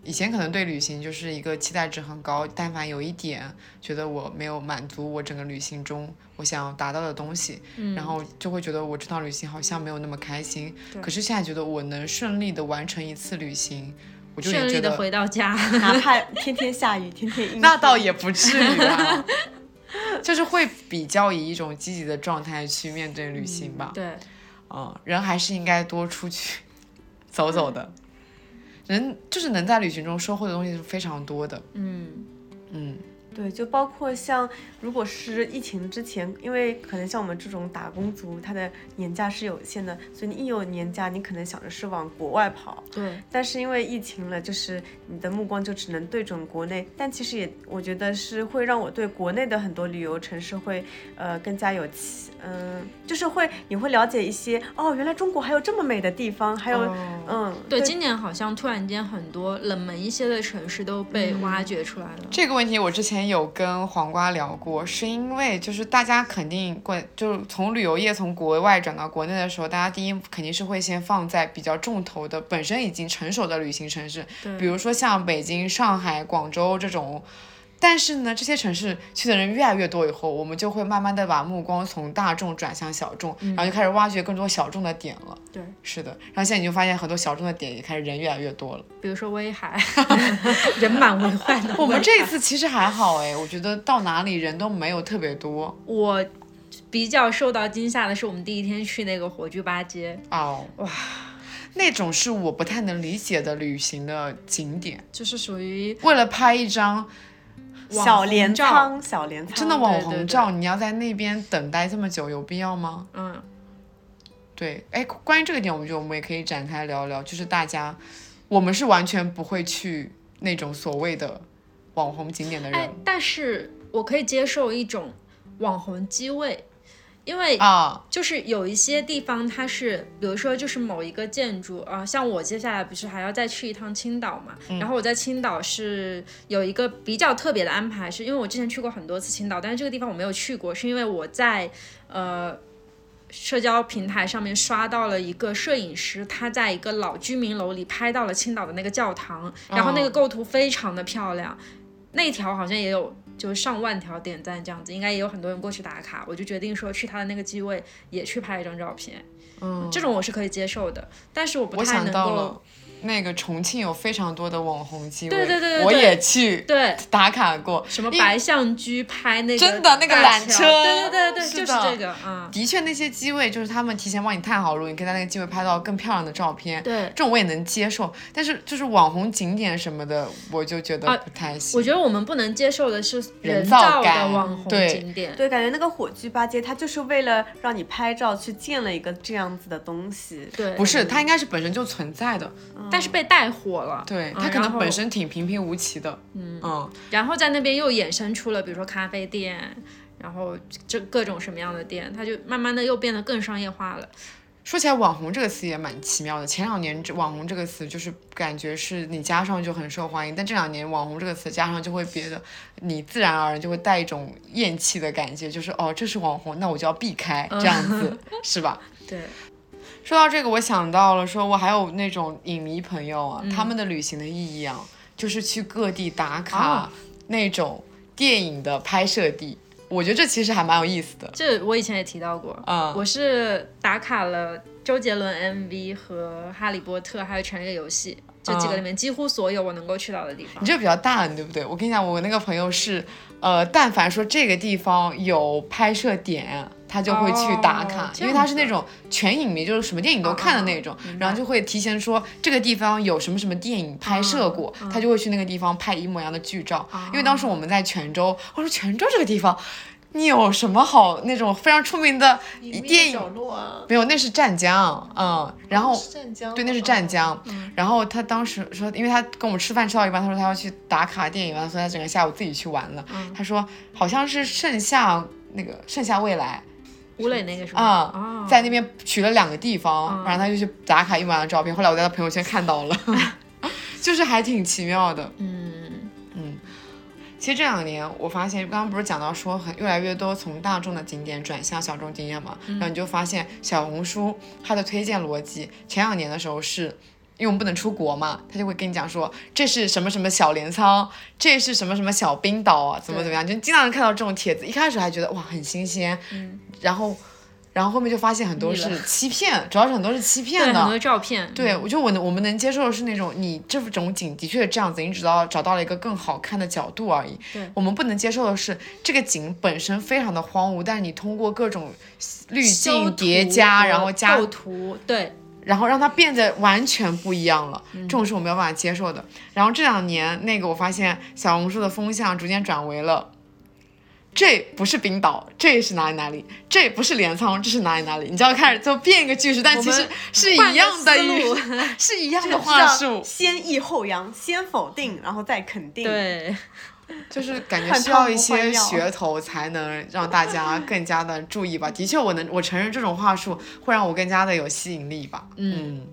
以前可能对旅行就是一个期待值很高，但凡有一点觉得我没有满足我整个旅行中我想要达到的东西，然后就会觉得我这趟旅行好像没有那么开心。可是现在觉得我能顺利的完成一次旅行，我就顺利的回到家，哪怕天天下雨，天天阴。那倒也不至于啊，就是会比较以一种积极的状态去面对旅行吧。对。嗯，人还是应该多出去走走的。人就是能在旅行中收获的东西是非常多的。嗯嗯，对，就包括像如果是疫情之前，因为可能像我们这种打工族，他的年假是有限的，所以你一有年假，你可能想着是往国外跑。对，但是因为疫情了，就是你的目光就只能对准国内。但其实也，我觉得是会让我对国内的很多旅游城市会，呃，更加有期，嗯、就是会你会了解一些哦，原来中国还有这么美的地方，还有、哦嗯，对，今年好像突然间很多冷门一些的城市都被挖掘出来了。这个问题我之前有跟黄瓜聊过，是因为就是大家肯定过，就是从旅游业从国外转到国内的时候，大家第一肯定是会先放在比较重头的、本身已经成熟的旅行城市，比如说像北京、上海、广州这种。但是呢，这些城市去的人越来越多以后，我们就会慢慢的把目光从大众转向小众，然后就开始挖掘更多小众的点了。对，是的。然后现在你就发现很多小众的点也开始人越来越多了。比如说威海，人满为患的。我们这次其实还好哎，我觉得到哪里人都没有特别多我比较受到惊吓的是，我们第一天去那个火炬八街，哦。哇，那种是我不太能理解的旅行的景点，就是属于为了拍一张小镰照仓，小镰仓，真的网对对对红照，你要在那边等待这么久，有必要吗？嗯，对，哎，关于这个点，我觉得我们也可以展开聊聊，就是大家，我们是完全不会去那种所谓的网红景点的哎人，但是我可以接受一种网红机位，因为啊，就是有一些地方它是，比如说就是某一个建筑啊、像我接下来不是还要再去一趟青岛嘛，然后我在青岛是有一个比较特别的安排，是因为我之前去过很多次青岛，但是这个地方我没有去过，是因为我在呃。社交平台上面刷到了一个摄影师，他在一个老居民楼里拍到了青岛的那个教堂，然后那个构图非常的漂亮，那条好像也有就上万条点赞这样子，应该也有很多人过去打卡，我就决定说去他的那个机位也去拍一张照片，嗯，这种我是可以接受的，但是我不太能够那个重庆有非常多的网红机位，对对对对我也去对打卡过，什么白象居拍那个真的那个缆车对对对对，就是这个，嗯，的确，那些机位就是他们提前帮你探好路，你可以在那个机位拍到更漂亮的照片。对这种我也能接受。但是就是网红景点什么的，我就觉得啊不太行。我觉得我们不能接受的是人造的网红景点，对，感觉那个火炬八街，它就是为了让你拍照去建了一个这样子的东西。对，不是，它应该是本身就存在的。但是被带火了，对，嗯它可能本身挺平平无奇的。嗯然后在那边又衍生出了，比如说咖啡店，然后这各种什么样的店，它就慢慢的又变得更商业化了。说起来，网红这个词也蛮奇妙的。前两年这“网红”这个词就是感觉是你加上就很受欢迎，但这两年“网红”这个词加上就会别的，你自然而然就会带一种厌弃的感觉，就是哦，这是网红，那我就要避开，这样子是吧？对，说到这个，我想到了，说我还有那种影迷朋友啊，他们的旅行的意义啊，就是去各地打卡那种电影的拍摄地。我觉得这其实还蛮有意思的。这我以前也提到过，嗯我是打卡了周杰伦 MV 和哈利波特还有权力的游戏这几个里面几乎所有我能够去到的地方你。这比较大，对不对？我跟你讲，我那个朋友是，呃，但凡说这个地方有拍摄点，他就会去打卡，哦因为他是那种全影迷，就是什么电影都看的那种，然后就会提前说这个地方有什么什么电影拍摄过，他就会去那个地方拍一模一样的剧照。因为当时我们在泉州，我说泉州这个地方。你有什么好那种非常出名的电影啊，没有，那是湛江，嗯，然后是湛江，对，那是湛江。然后他当时说，因为他跟我们吃饭吃到一半，他说他要去打卡电影完，所以他整个下午自己去玩了。他说好像是盛夏那个盛夏未来吴磊那个是吗？啊、哦在那边取了两个地方，然后他就去打卡一晚的照片。后来我在他朋友圈看到了，就是还挺奇妙的。嗯，其实这两年我发现，刚刚不是讲到说很越来越多从大众的景点转向小众景点嘛，然后你就发现小红书它的推荐逻辑，前两年的时候是。因为我们不能出国嘛，他就会跟你讲说这是什么什么小镰仓，这是什么什么小冰岛啊，怎么怎么样，就经常能看到这种帖子。一开始还觉得哇很新鲜，然后然后后面就发现很多是欺骗，主要是很多是欺骗，的。很多照片，对，我觉得我能我们能接受的是那种你这种景的确是这样子，你只到找到了一个更好看的角度而已。对，我们不能接受的是这个景本身非常的荒芜，但是你通过各种滤镜叠加，然后加构图，对，然后让它变得完全不一样了，这种是我没有办法接受的。然后这两年，那个我发现小红书的风向逐渐转为了，这不是冰岛，这是哪里哪里，这不是镰仓，这是哪里哪里，你就要开始就变一个句式，但其实是一样的语，是一样的话术，先抑后扬，先否定，然后再肯定。对，就是感觉需要一些噱头才能让大家更加的注意吧。的确，我能我承认这种话术会让我更加的有吸引力吧。嗯，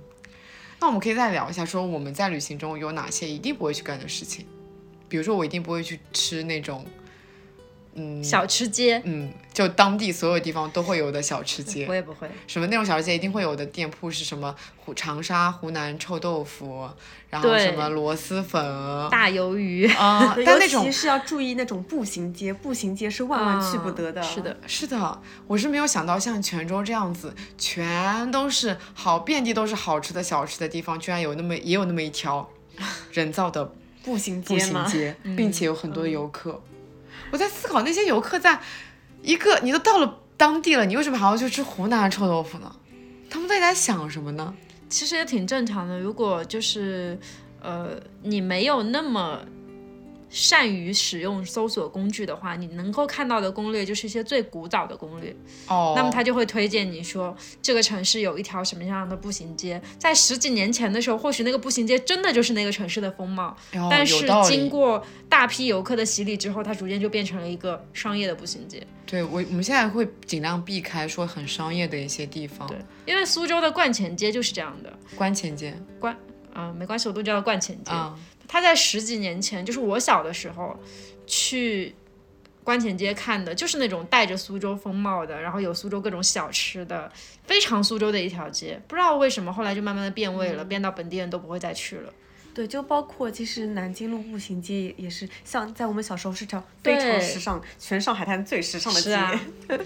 那我们可以再聊一下，说我们在旅行中有哪些一定不会去干的事情，比如说我一定不会去吃那种。嗯，小吃街，嗯，就当地所有地方都会有的小吃街。我也不会。什么那种小吃街一定会有的店铺是什么？湖长沙湖南臭豆腐，然后什么螺蛳粉、大鱿鱼啊。但那种是要注意那种步行街，步行街是万万去不得的。是的，是的，我是没有想到像泉州这样子，全都是好遍地都是好吃的小吃的地方，居然有那么也有那么一条人造的 步行街，步行街，并且有很多的游客。我在思考那些游客在一个你都到了当地了，你为什么还要去吃湖南臭豆腐呢？他们到底在想什么呢？其实也挺正常的。如果就是呃，你没有那么。善于使用搜索工具的话，你能够看到的攻略就是一些最古早的攻略。哦，那么他就会推荐你说这个城市有一条什么样的步行街，在十几年前的时候，或许那个步行街真的就是那个城市的风貌。但是经过大批游客的洗礼之后，它逐渐就变成了一个商业的步行街。对我，我们现在会尽量避开说很商业的一些地方。对，因为苏州的观前街就是这样的。观前街。观，啊，没关系，我都叫它观前街。他在十几年前，就是我小的时候，去观前街看的，就是那种带着苏州风貌的，然后有苏州各种小吃的，非常苏州的一条街。不知道为什么后来就慢慢的变味了，变到本地人都不会再去了。对，就包括其实南京路步行街也是，像在我们小时候是条非常时尚，全上海滩最时尚的街。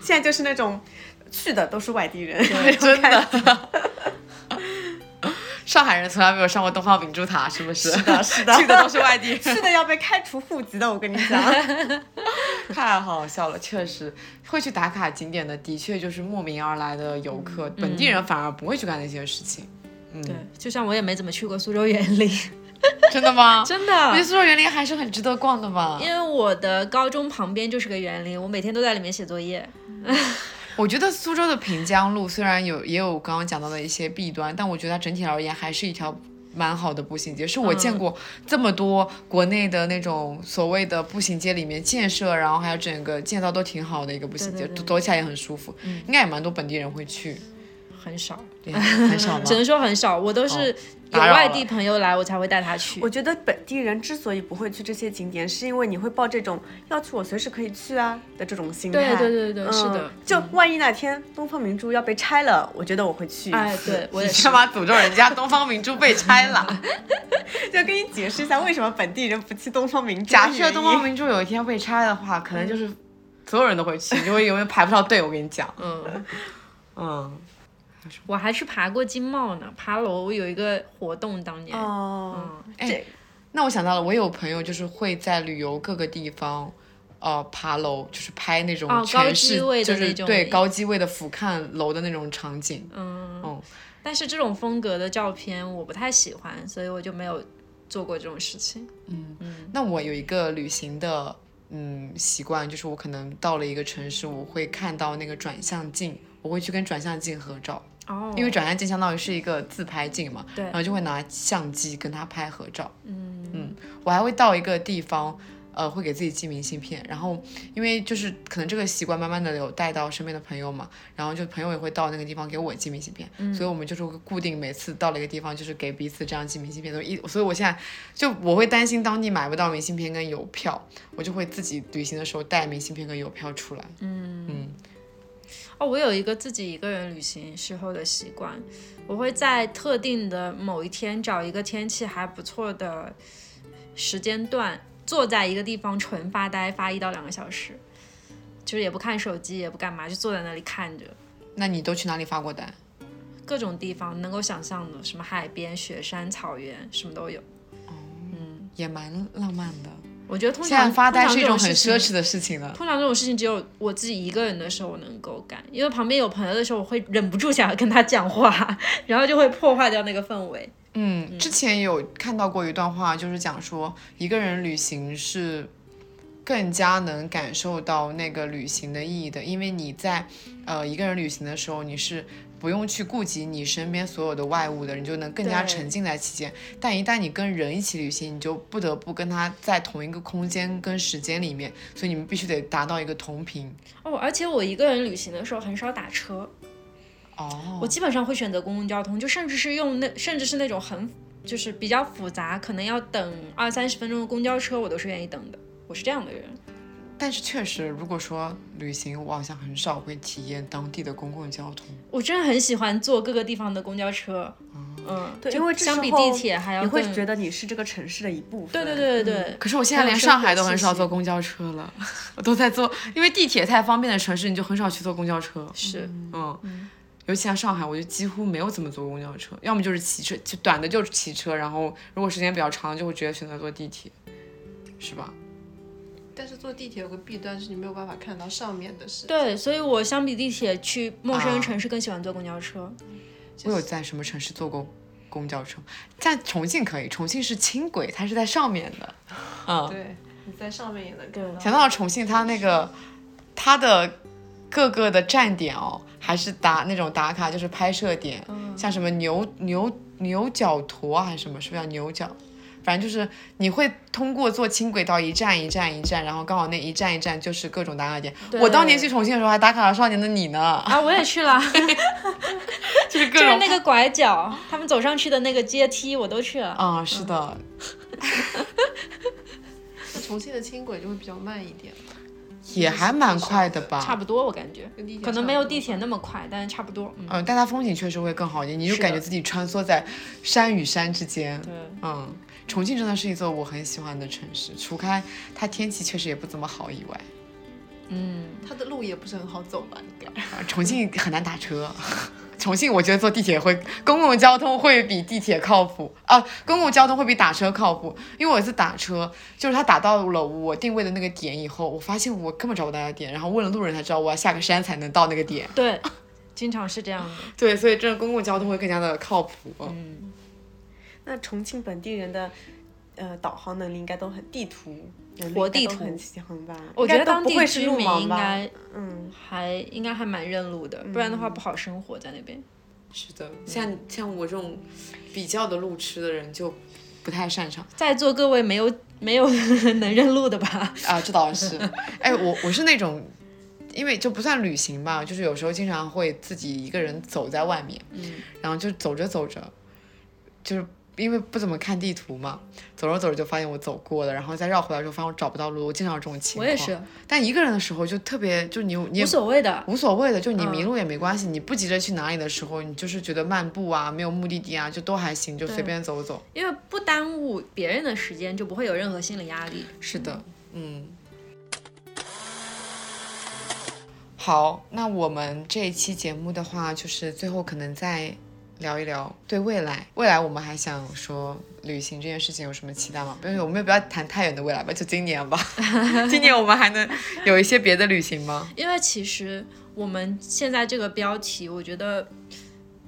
现在就是那种去的都是外地人，真的。上海人从来没有上过东方明珠塔，是不是？是的，是的，去的都是外地人，去的要被开除户籍的。我跟你讲，太好笑了，确实会去打卡景点的，的确就是慕名而来的游客，本地人反而不会去干那些事情。嗯，对，就像我也没怎么去过苏州园林，真的吗？真的，我觉得苏州园林还是很值得逛的吧。因为我的高中旁边就是个园林，我每天都在里面写作业。我觉得苏州的平江路虽然有也有刚刚讲到的一些弊端，但我觉得它整体而言还是一条蛮好的步行街，是我见过这么多国内的那种所谓的步行街里面建设，然后还有整个建造都挺好的一个步行街，走起来也很舒服，应该也蛮多本地人会去。很少，对很少吗？只能说很少，我都是。有外地朋友来，我才会带他去。我觉得本地人之所以不会去这些景点，是因为你会抱这种要去我随时可以去啊的这种心态。对对对对，是的。就万一哪天东方明珠要被拆了，我觉得我会去。哎，对，我也是。干嘛诅咒人家东方明珠被拆了？就跟你解释一下为什么本地人不去东方明珠。假设东方明珠有一天被拆的话，可能就是所有人都会去，因为永远排不上队。我跟你讲，嗯嗯。我还去爬过金茂呢，爬楼有一个活动，当年。哦。哎，那我想到了，我有朋友就是会在旅游各个地方，呃，爬楼，就是拍那种全市，就是对高机位的俯瞰楼的那种场景。嗯。嗯。但是这种风格的照片我不太喜欢，所以我就没有做过这种事情。嗯嗯。那我有一个旅行的嗯习惯，就是我可能到了一个城市，我会看到那个转向镜，我会去跟转向镜合照。哦，因为转向镜相当于是一个自拍镜嘛，对，然后就会拿相机跟他拍合照。嗯嗯，我还会到一个地方，呃，会给自己寄明信片。然后因为就是可能这个习惯慢慢的有带到身边的朋友嘛，然后就朋友也会到那个地方给我寄明信片。嗯，所以我们就是固定每次到了一个地方，就是给彼此这样寄明信片。所以我现在就我会担心当地买不到明信片跟邮票，我就会自己旅行的时候带明信片跟邮票出来。嗯嗯。哦，我有一个自己一个人旅行时候的习惯，我会在特定的某一天找一个天气还不错的时间段，坐在一个地方纯发呆，发一到两个小时，就是也不看手机，也不干嘛，就坐在那里看着。那你都去哪里发过呆？各种地方能够想象的，什么海边、雪山、草原，什么都有。哦，嗯，也蛮浪漫的。我觉得通常发呆是一种很奢侈的事情了。通常这种事情只有我自己一个人的时候能够干，因为旁边有朋友的时候，我会忍不住想要跟他讲话，然后就会破坏掉那个氛围。嗯，之前有看到过一段话，就是讲说一个人旅行是更加能感受到那个旅行的意义的，因为你在呃一个人旅行的时候，你是不用去顾及你身边所有的外物的，你就能更加沉浸在其间。但一旦你跟人一起旅行，你就不得不跟他在同一个空间跟时间里面，所以你们必须得达到一个同频。哦，而且我一个人旅行的时候很少打车，哦，我基本上会选择公共交通，就甚至是用那甚至是那种很就是比较复杂，可能要等二三十分钟的公交车，我都是愿意等的。我是这样的人。但是确实，如果说旅行，我好像很少会体验当地的公共交通。我真的很喜欢坐各个地方的公交车，嗯，就对因为这相比地铁还要你会觉得你是这个城市的一部分。对对对对对，可是我现在连上海都很少坐公交车了，我都在坐，因为地铁太方便的城市，你就很少去坐公交车。是嗯，尤其像上海，我就几乎没有怎么坐公交车，要么就是骑车，就短的就是骑车，然后如果时间比较长，就会直接选择坐地铁，是吧？但是坐地铁有个弊端是你没有办法看到上面的事。对，所以我相比地铁去陌生啊城市更喜欢坐公交车。我有在什么城市坐过公交车？在重庆可以，重庆是轻轨，它是在上面的。嗯，对，你在上面也能看到。想到重庆，它那个它的各个的站点哦，还是打那种打卡，就是拍摄点，像什么牛牛牛角坨啊还是什么，是不是叫牛角？反正就是你会通过坐轻轨到一站一站一站，然后刚好那一站一站就是各种打卡点。我当年去重庆的时候还打卡了《少年的你》呢，啊，我也去了 就是各种就是那个拐角，他们走上去的那个阶梯，我都去了。啊、是的，那 重庆的轻轨就会比较慢一点，也还蛮快的吧？差不多，我感觉可能没有地铁那么快，但是差不多。嗯，嗯，但它风景确实会更好一点，你就感觉自己穿梭在山与山之间。对，嗯，重庆真的是一座我很喜欢的城市，除开它天气确实也不怎么好以外，嗯，它的路也不是很好走吧？应该。啊重庆很难打车。重庆我觉得坐地铁会，公共交通会比地铁靠谱啊，公共交通会比打车靠谱。因为我有一次打车，就是他打到了我定位的那个点以后，我发现我根本找不到那个点，然后问了路人才知道我要下个山才能到那个点。对，经常是这样的。对，所以这公共交通会更加的靠谱。嗯，那重庆本地人的呃导航能力应该都很，地图能力活地图应该都很强吧？我觉得当地会是路居民盲吧？应该嗯，还应该还蛮认路的，不然的话不好生活在那边。是的，像像我这种比较的路痴的人就不太擅长在座各位没有没有能认路的吧？啊，这倒是。哎，我我是那种，因为就不算旅行吧，就是有时候经常会自己一个人走在外面，嗯，然后就走着走着，就是因为不怎么看地图嘛，走着走着就发现我走过了，然后再绕回来的时候发现我找不到路，我经常有这种情况。我也是，但一个人的时候就特别，就你你无所谓的。无所谓的，就你嗯迷路也没关系，你不急着去哪里的时候，你就是觉得漫步啊，没有目的地啊，就都还行，就随便走走。因为不耽误别人的时间，就不会有任何心理压力。是的，嗯。好，那我们这一期节目的话，就是最后可能再聊一聊对未来。未来我们还想说旅行这件事情有什么期待吗？因为我们也不要谈太远的未来吧，就今年吧。今年我们还能有一些别的旅行吗？因为其实我们现在这个标题，我觉得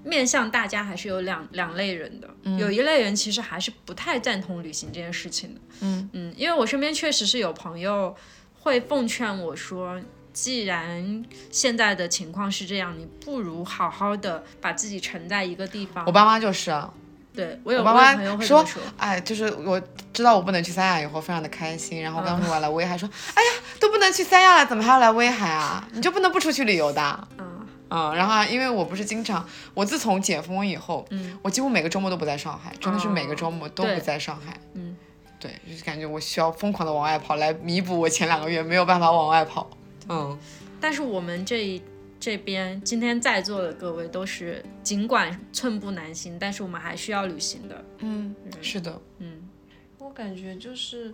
面向大家还是有两两类人的。有一类人其实还是不太赞同旅行这件事情的。嗯嗯，因为我身边确实是有朋友会奉劝我说。既然现在的情况是这样，你不如好好的把自己沉在一个地方。我爸妈就是啊，对我有我爸有朋友妈说哎，就是我知道我不能去三亚以后，非常的开心。然后刚说完了，威海说，哎呀，都不能去三亚了，怎么还要来威海啊？你就不能不出去旅游的？嗯，嗯，然后啊因为我不是经常，我自从解封以后，嗯，我几乎每个周末都不在上海，真的是每个周末都不在上海。嗯，对，就是感觉我需要疯狂的往外跑，来弥补我前两个月没有办法往外跑。嗯，但是我们这一这边今天在座的各位都是，尽管寸步难行，但是我们还需要旅行的。嗯，是的，嗯，我感觉就是，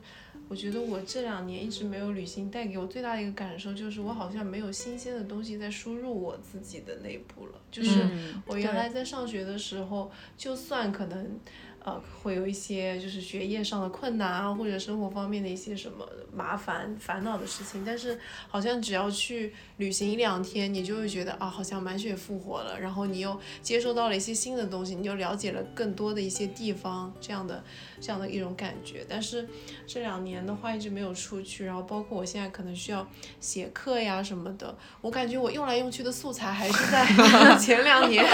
我觉得我这两年一直没有旅行，带给我最大的一个感受就是，我好像没有新鲜的东西在输入我自己的内部了。就是嗯我原来在上学的时候，就算可能，呃，会有一些就是学业上的困难啊，或者生活方面的一些什么麻烦、烦恼的事情。但是好像只要去旅行一两天，你就会觉得啊，好像满血复活了。然后你又接收到了一些新的东西，你就了解了更多的一些地方，这样的这样的一种感觉。但是这两年的话一直没有出去，然后包括我现在可能需要写课呀什么的，我感觉我用来用去的素材还是在 前两年。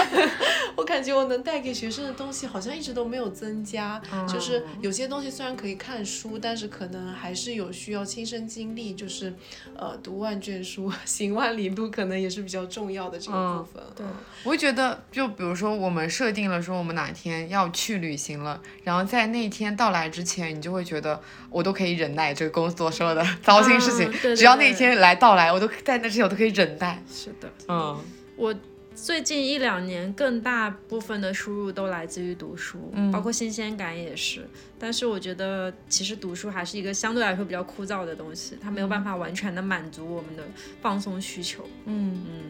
我感觉我能带给学生的东西好像一直都没有增加，就是有些东西虽然可以看书，但是可能还是有需要亲身经历，就是呃读万卷书，行万里路，可能也是比较重要的这个部分。对，我会觉得，就比如说我们设定了说我们哪天要去旅行了，然后在那一天到来之前，你就会觉得我都可以忍耐这个工作上的糟心事情，嗯对对只要那一天来到来，我都在那之前我都可以忍耐。是的。嗯，我最近一两年更大部分的输入都来自于读书，包括新鲜感也是。但是我觉得其实读书还是一个相对来说比较枯燥的东西，它没有办法完全的满足我们的放松需求。嗯嗯，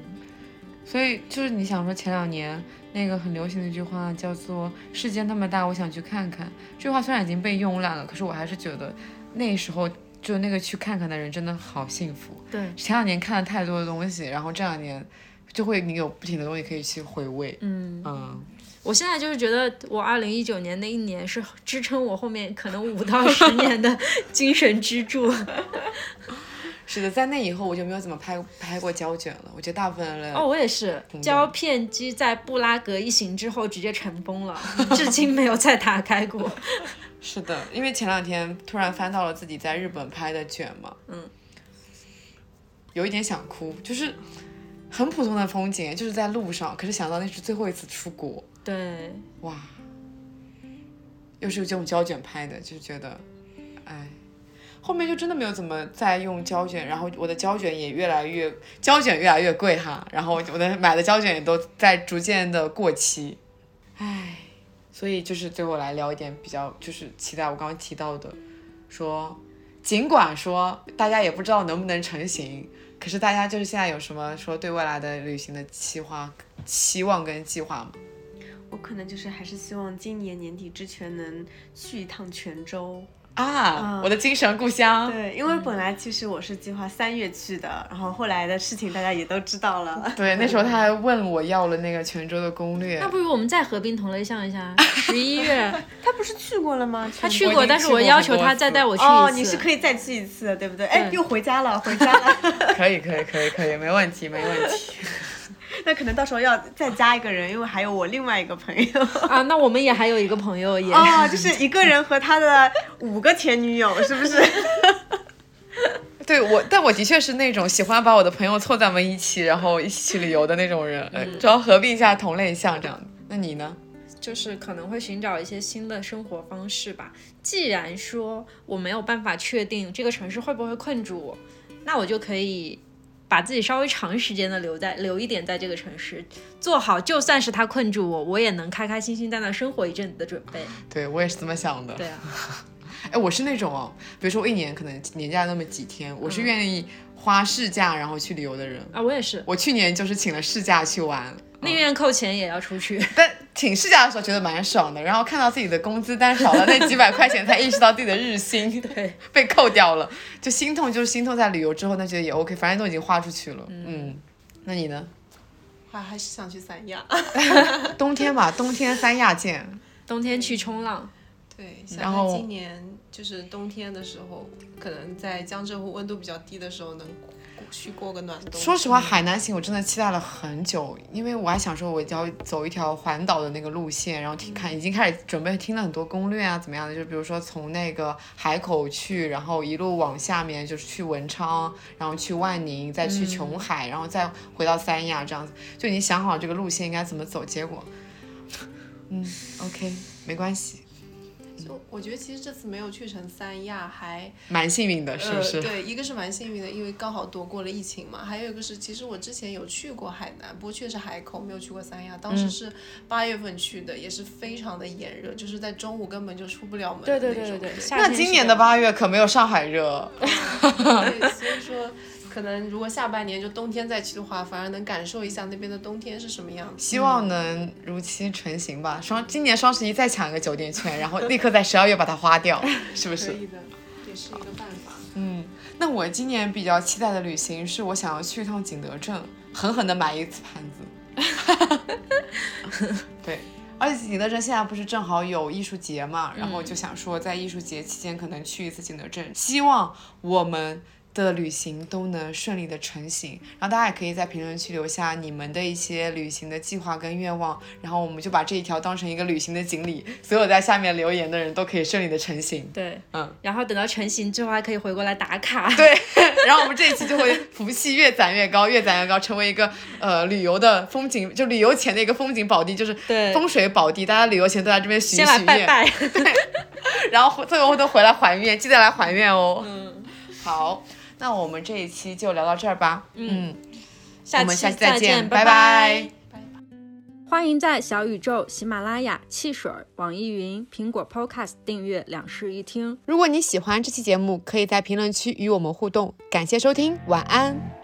所以就是你想说前两年那个很流行的一句话叫做“世界那么大，我想去看看”。这句话虽然已经被慵懒了，可是我还是觉得那时候就那个去看看的人真的好幸福。对，前两年看了太多的东西，然后这两年就会你有不停的东西可以去回味。嗯，嗯，我现在就是觉得我二零一九年那一年是支撑我后面可能五到十年的精神支柱。是的，在那以后我就没有怎么拍拍过胶卷了。我觉得大部分人哦，我也是，胶片机在布拉格一行之后直接尘封了，至今没有再打开过。是的，因为前两天突然翻到了自己在日本拍的卷嘛，嗯，有一点想哭，就是很普通的风景，就是在路上，可是想到那是最后一次出国，对，哇，又是这种胶卷拍的，就觉得，哎，后面就真的没有怎么再用胶卷，然后我的胶卷也越来越胶卷越来越贵哈，然后我的买的胶卷也都在逐渐的过期，哎，所以就是最后来聊一点比较就是期待我刚刚提到的，说尽管说大家也不知道能不能成型，可是大家就是现在有什么说对未来的旅行的期望、期望跟计划吗？我可能就是还是希望今年年底之前能去一趟泉州。啊，我的精神故乡。对，因为本来其实我是计划三月去的，然后后来的事情大家也都知道了。对，那时候他还问我要了那个泉州的攻略。那不如我们再合并同类项一下，十一月他不是去过了吗？他去过，但是我要求他再带我去一次。哦，你是可以再去一次，对不对？哎，又回家了，回家了。可以，可以，可以，可以，没问题，没问题。那可能到时候要再加一个人，因为还有我另外一个朋友。啊，那我们也还有一个朋友也。哦，就是一个人和他的五个前女友，是不是？对我，但我的确是那种喜欢把我的朋友凑在我们一起，然后一起去旅游的那种人，呃主要合并一下同类项这样。那你呢？就是可能会寻找一些新的生活方式吧。既然说我没有办法确定这个城市会不会困住我，那我就可以把自己稍微长时间的留在留一点在这个城市，做好就算是他困住我，我也能开开心心在那生活一阵子的准备。对我也是这么想的。对啊，哎，我是那种哦，比如说我一年可能年假那么几天，我是愿意花事假然后去旅游的人。啊，我也是，我去年就是请了事假去玩，宁愿扣钱也要出去。但请事假的时候觉得蛮爽的，然后看到自己的工资单少了那几百块钱，才意识到自己的日薪 对 被扣掉了，就心痛，就是心痛在旅游之后，那觉得也 OK，反正都已经花出去了。嗯，那你呢？还还是想去三亚。冬天嘛，冬天三亚见。冬天去冲浪，对，然后今年就是冬天的时候，可能在江浙沪温度比较低的时候，能去过个暖冬。说实话，海南行我真的期待了很久，因为我还想说我要走一条环岛的那个路线，然后听看已经开始准备听了很多攻略啊，怎么样的？就比如说从那个海口去，然后一路往下面就是去文昌，然后去万宁，再去琼海，然后再回到三亚这样子，就已经想好这个路线应该怎么走。结果，嗯，OK，没关系，就我觉得其实这次没有去成三亚，还蛮幸运的，是不是？呃？对，一个是蛮幸运的，因为刚好躲过了疫情嘛。还有一个是，其实我之前有去过海南，不过确实海口没有去过三亚。当嗯时是八月份去的，也是非常的炎热，就是在中午根本就出不了门的那种。对对对对。夏那今年的八月可没有上海热。对，所以说可可能如果下半年就冬天再去的话，反而能感受一下那边的冬天是什么样子。希望能如期成行吧。双今年双十一再抢一个酒店券，然后立刻在 十二月把它花掉，是不是？可以的，也是一个办法。嗯，那我今年比较期待的旅行是我想要去一趟景德镇，狠狠的买一次盘子。对，而且景德镇现在不是正好有艺术节嘛，然后就想说在艺术节期间可能去一次景德镇，希望我们。的旅行都能顺利的成行，然后大家也可以在评论区留下你们的一些旅行的计划跟愿望，然后我们就把这一条当成一个旅行的锦鲤，所有在下面留言的人都可以顺利的成行。对，嗯，然后等到成型之后还可以回过来打卡。对，然后我们这一期就会福气越攒越高，越攒越高，成为一个呃旅游的风景，就旅游前的一个风景宝地，就是对风水宝地，大家旅游前都在这边许许先来拜愿，拜。对，然后最后都回来还愿，记得来还愿哦。嗯，好，那我们这一期就聊到这儿吧。嗯，下我们下期再见，拜拜。欢迎在小宇宙、喜马拉雅、汽水、网易云、苹果 Podcast 订阅两室一厅。如果你喜欢这期节目，可以在评论区与我们互动。感谢收听，晚安。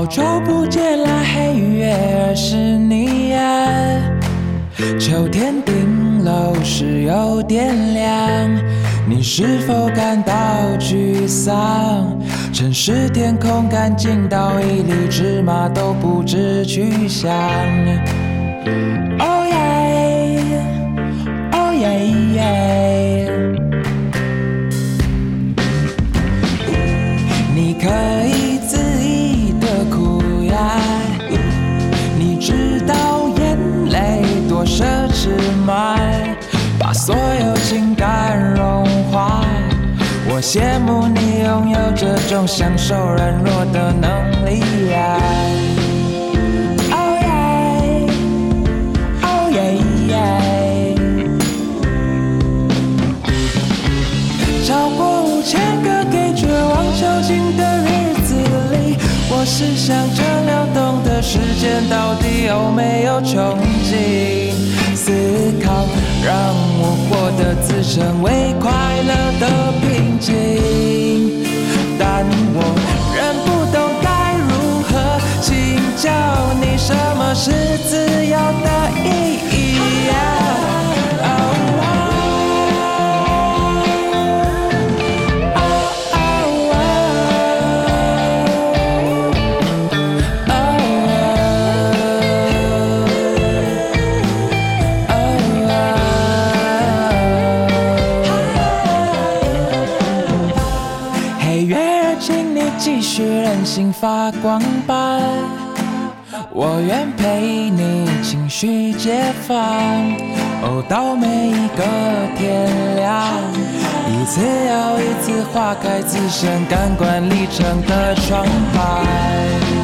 好久不见啦，黑月儿是你呀。秋天顶楼是有点凉，你是否感到沮丧？城市天空干净到一粒芝麻都不知去向。哦耶，哦耶耶。你可以奢侈吗？把所有情感融化。我羡慕你拥有这种享受软弱的能力呀。哦耶，哦耶耶。超过五千个给绝望囚禁的日子里，我是想着流动的时间到底有没有穷尽？让我获得自身为快乐的平静，但我仍不懂该如何请教你什么是自由的意义。哦，到每一个天亮，一次又一次划开自身感官历程的窗台。